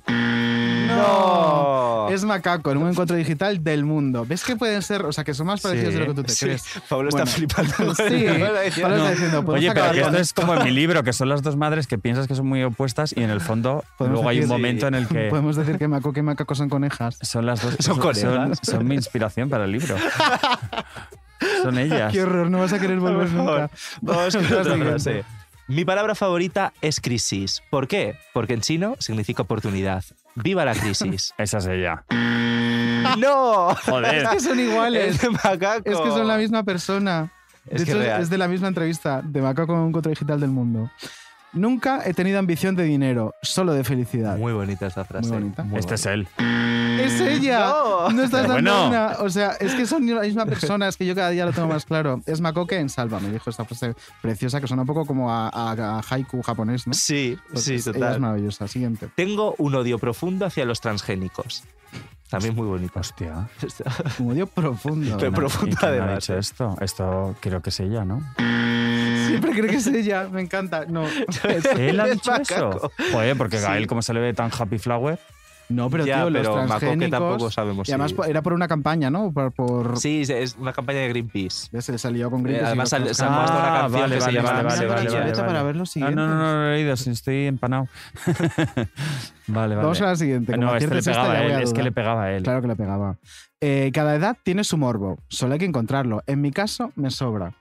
¡No! Es macaco en un encuentro digital del mundo. ¿Ves que pueden ser, o sea, que son más parecidos Sí, de lo que tú te Sí, crees? Pablo Bueno, está flipando. Sí, Pablo está diciendo, ¿podemos Oye, pero que esto es como en mi libro, que son las dos madres que piensas que son muy opuestas y en el fondo luego hay un momento en el que Podemos decir que Macoque y Macaco son conejas. son las dos Son son, colegas. son mi inspiración para el libro. Son ellas. Qué horror, no vas a querer volver nunca. Vamos con. Mi palabra favorita es crisis. ¿Por qué? Porque en chino significa oportunidad. ¡Viva la crisis! Esa es ella. ¡No! Joder. Es que son iguales. Es de macaco. Es que son la misma persona. Es de hecho, real. es de la misma entrevista de Macaco en un encuentro digital del mundo. Nunca he tenido ambición de dinero, solo de felicidad. Muy bonita esta frase. Muy bonita. Este es él. Es ella. No. No, estás dando bueno. una. O sea, es que son la misma persona. Es que yo cada día lo tengo más claro. Es Makoke en Salva, me dijo esta frase preciosa que suena un poco como a, a- a haiku japonés, ¿no? Sí, Pues sí, es- Ella total. es maravillosa. Siguiente. Tengo un odio profundo hacia los transgénicos. También muy bonito. Hostia. Un odio profundo. Pero profundo ¿Y quién ha además. dicho esto? Esto creo que es ella, ¿no? Siempre cree que es ella. Me encanta. No. ¿Él ha dicho eso? Joder, porque Sí. Gael, como se le ve tan happy flower, No, pero Ya, tío, los pero Makoke transgénicos... tampoco sabemos Y además si- era por una campaña, ¿no? Por, por... Sí, es una campaña de Greenpeace. Ya se le salió con Eh, Greenpeace. además los se han puesto una Ah, canción vale, que se vale, llama vale, vale, vale, vale, para vale. ver los Ah, no, no, siguientes. no, no lo he sí, estoy empanado. vale, vale. Vamos a la siguiente. Como No, este le pegaba a él, es que le pegaba a él. Claro que le pegaba. Eh, cada edad tiene su morbo. Solo hay que encontrarlo. En mi caso, me sobra.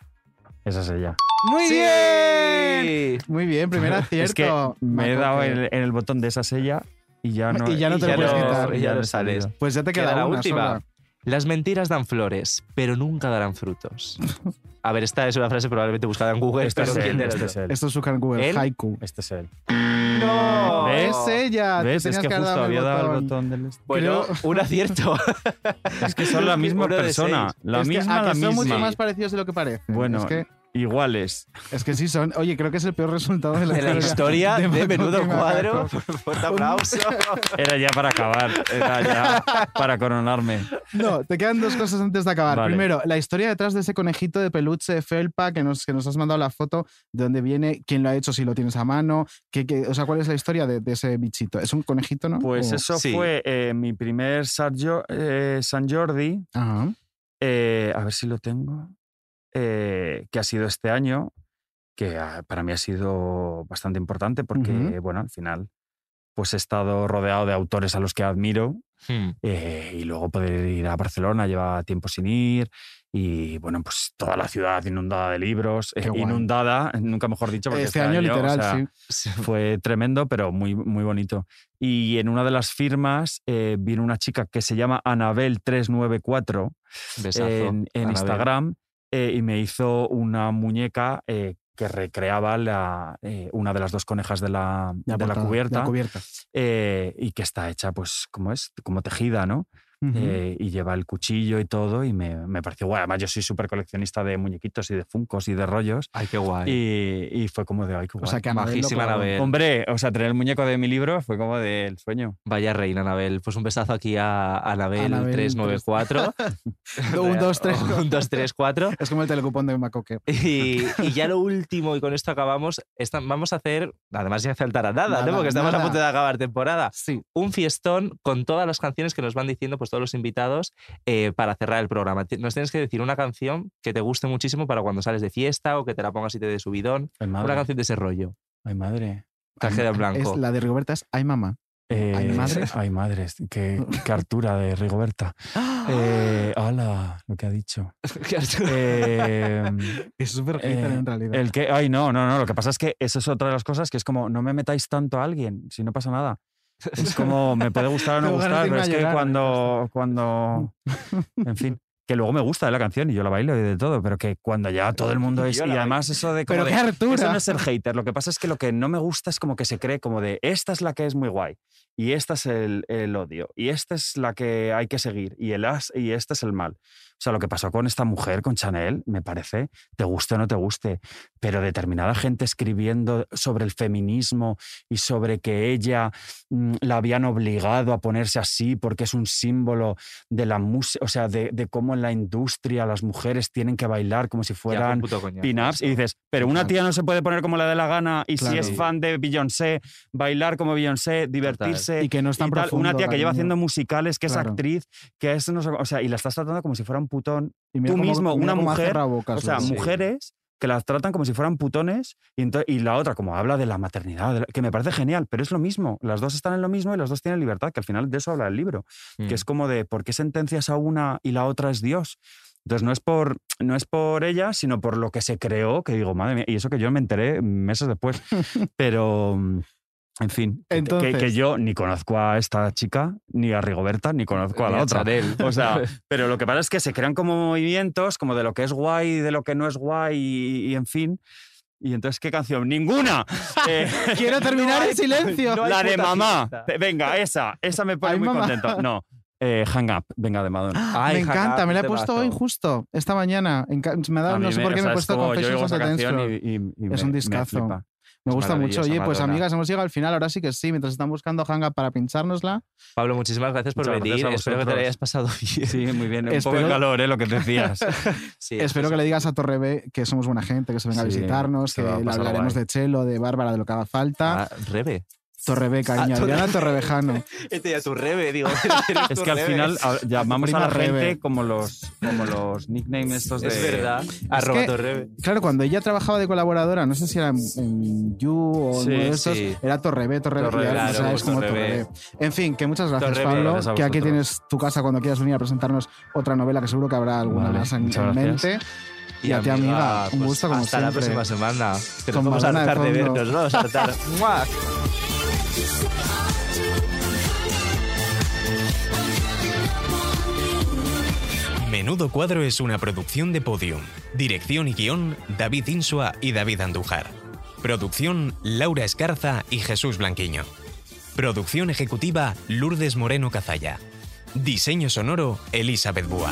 Esa es ella. ¡Muy Sí. bien! Muy bien, primer acierto. Es que me he dado en, en el botón de esa es ella y ya no, Y ya no te lo ya puedes quitar. ya me no sales. Pues ya te queda, Queda la una última. sola. Las mentiras dan flores, pero nunca darán frutos. A ver, esta es una frase probablemente buscada en Google, Este pero es ¿quién él, este dos? es él. Esto es buscar en Google. Haiku. Este es él. ¡No! ¿Ves? Es ella. ¿Ves? Es Tenías que haber justo había dado el botón. del... este. Bueno, Creo- un acierto. Es que son la misma persona. La Es que, misma, ¿a que la son misma. mucho más parecidos de lo que parece. Bueno, es que, iguales. es que sí son. Oye, creo que es el peor resultado de la, De la historia de, menudo cuadro. Fuerte aplauso. Era ya para acabar. Era ya para coronarme. No, te quedan dos cosas antes de acabar. Vale. Primero, la historia detrás de ese conejito de peluche de felpa que nos, que nos has mandado la foto, de dónde viene, quién lo ha hecho, si lo tienes a mano, qué, qué- o sea, cuál es la historia de, de ese bichito. ¿Es un conejito, no? Pues O- eso Sí. fue eh, mi primer eh, San Jordi. Ajá. eh, a ver si lo tengo. Eh, que ha sido este año, que ah, para mí ha sido bastante importante porque, Ujú. bueno, al final pues he estado rodeado de autores a los que admiro Hmm. eh, y luego poder ir a Barcelona, lleva tiempo sin ir y bueno, pues toda la ciudad inundada de libros, eh, inundada, nunca mejor dicho, porque Este año, literal, o sea, sí. fue tremendo, pero muy, muy bonito. Y en una de las firmas eh, vino una chica que se llama Anabel394 Besazo. en, en Anabel. Instagram eh, y me hizo una muñeca eh, que recreaba la, eh, una de las dos conejas de la, La de la cubierta La cubierta. y que está hecha, pues, como es? Como tejida, ¿no? Eh, y lleva el cuchillo y todo y me, me pareció guay. Además yo soy súper coleccionista de muñequitos y de funcos y de rollos. Ay, qué guay. Y, y fue como de, ay, qué guay. sea, que Majísima. Anabel. Hombre, o sea, tener el muñeco de mi libro fue como del sueño. Vaya reina, Anabel. Pues un besazo aquí a Anabel, Anabel 394. Un, dos, tres. Un, dos, tres, cuatro. Es como el telecupón de Macoque. Y, y ya lo último, y con esto acabamos, esta- vamos a hacer, además sin faltará nada, Nada, ¿no? porque estamos nada. a punto de acabar temporada, Sí. un fiestón con todas las canciones que nos van diciendo pues todos los invitados eh, para cerrar el programa. Nos tienes que decir una canción que te guste muchísimo para cuando sales de fiesta o que te la pongas y te dé subidón. Ay. Una canción de ese rollo. Ay, madre. Blanco. Es, la de Rigoberta es Ay Mamá. Eh, Ay, madre. Ay, madre. Qué, qué hartura de Rigoberta. Eh, ¡Hala! Lo que ha dicho. Eh, Es súper eh, en realidad. el que, ay, no, no, no. Lo que pasa es que eso es otra de las cosas que es como, no me metáis tanto a alguien, si no pasa nada. Es como, me puede gustar o no gustar, de pero es que llorar, cuando, cuando, en fin, que luego me gusta la canción y yo la bailo y de todo, pero que cuando ya todo el mundo es, y además eso de como Pero de- qué hartura. eso no es ser hater, lo que pasa es que lo que no me gusta es como que se cree como de, esta es la que es muy guay y esta es el, el odio y esta es la que hay que seguir y, el as, y este es el mal. O sea, lo que pasó con esta mujer, con Chanel, me parece, te guste o no te guste, pero determinada gente escribiendo sobre el feminismo y sobre que ella mm, la habían obligado a ponerse así porque es un símbolo de la música, o sea, de, de cómo en la industria las mujeres tienen que bailar como si fueran pin-ups y dices, pero una tía no se puede poner como la de la gana y si es fan de Beyoncé, bailar como Beyoncé, divertirse Y que no es tan tal. Una profundo, tía que lleva cariño. haciendo musicales, que es Claro. actriz, que es no sé, o sea, y la estás tratando como si fuera putón. Y mira Tú cómo- mismo, mira una cómo mujer, bocas o sea, mujeres que las tratan como si fueran putones y, la otra como habla de la maternidad, de la- que me parece genial, pero es lo mismo, las dos están en lo mismo y las dos tienen libertad, que al final de eso habla el libro, Mm. que es como de por qué sentencias a una y la otra es Dios. Entonces no es por no es por ella, sino por lo que se creó, que digo, madre mía, y eso que yo me enteré meses después, pero mm, en fin, que- que, que Entonces- yo ni conozco a esta chica, ni a Rigoberta, ni conozco a la otra. Chanel. O sea, pero lo que pasa es que se crean como movimientos, como de lo que es guay y de lo que no es guay, y, y en fin. Y entonces, ¿qué canción? ¡Ninguna! Eh, Quiero terminar en silencio. no hay la de mamá. fiesta. Venga, esa. Esa me pone Ay, muy mamá. contento. No. Eh, hang Up. Venga, de Madonna. Ay, me encanta, jaja, me la he puesto hoy justo, esta mañana. Me ha dado, no sé por o qué me he es puesto Confessions of esa a Dance y, y- y Es me- un discazo. Me Es gusta mucho. Oye, pues Madonna. amigas, hemos llegado al final. Ahora sí que sí, mientras estamos buscando Hang Up para pinchárnosla. Pablo, muchísimas gracias por Muchas venir. gracias Espero que te lo hayas pasado bien. Sí, muy bien. Un poco de calor, ¿eh? Lo que decías. Sí, Espero que le digas a Torrebe que somos buena gente, que se venga a visitarnos, que le hablaremos guay. de Chelo, de Bárbara, de lo que haga falta. Ah, Rebe. Torrebe, cariño. Ah, Torre- Adriana Torrevejano. Este ya tu Rebe, digo. Es que al final llamamos a la gente Rebe. como los, como los nicknames estos de... Es verdad. Arroba que- tu Rebe. Claro, cuando ella trabajaba de colaboradora, no sé si era en, en You o en Sí, uno de estos, sí. era Torrebe, Torrebe, Torrebe, claro, o sea, pues es como Torrebe. Torrebe. En fin, que muchas gracias, Torrebe, Pablo. gracias que aquí tienes tu casa cuando quieras venir a presentarnos otra novela, que seguro que habrá alguna Vale, más en, mente. Y, a ti, amiga, un pues gusto como hasta siempre. la próxima semana. Que nos Con vamos a de hartar de vernos, vamos a. Menudo Cuadro es una producción de Podium. Dirección y guion, David Insua y David Andújar. Producción, Laura Escarza y Jesús Blanquiño. Producción ejecutiva, Lourdes Moreno Cazalla. Diseño sonoro, Elizabeth Búa.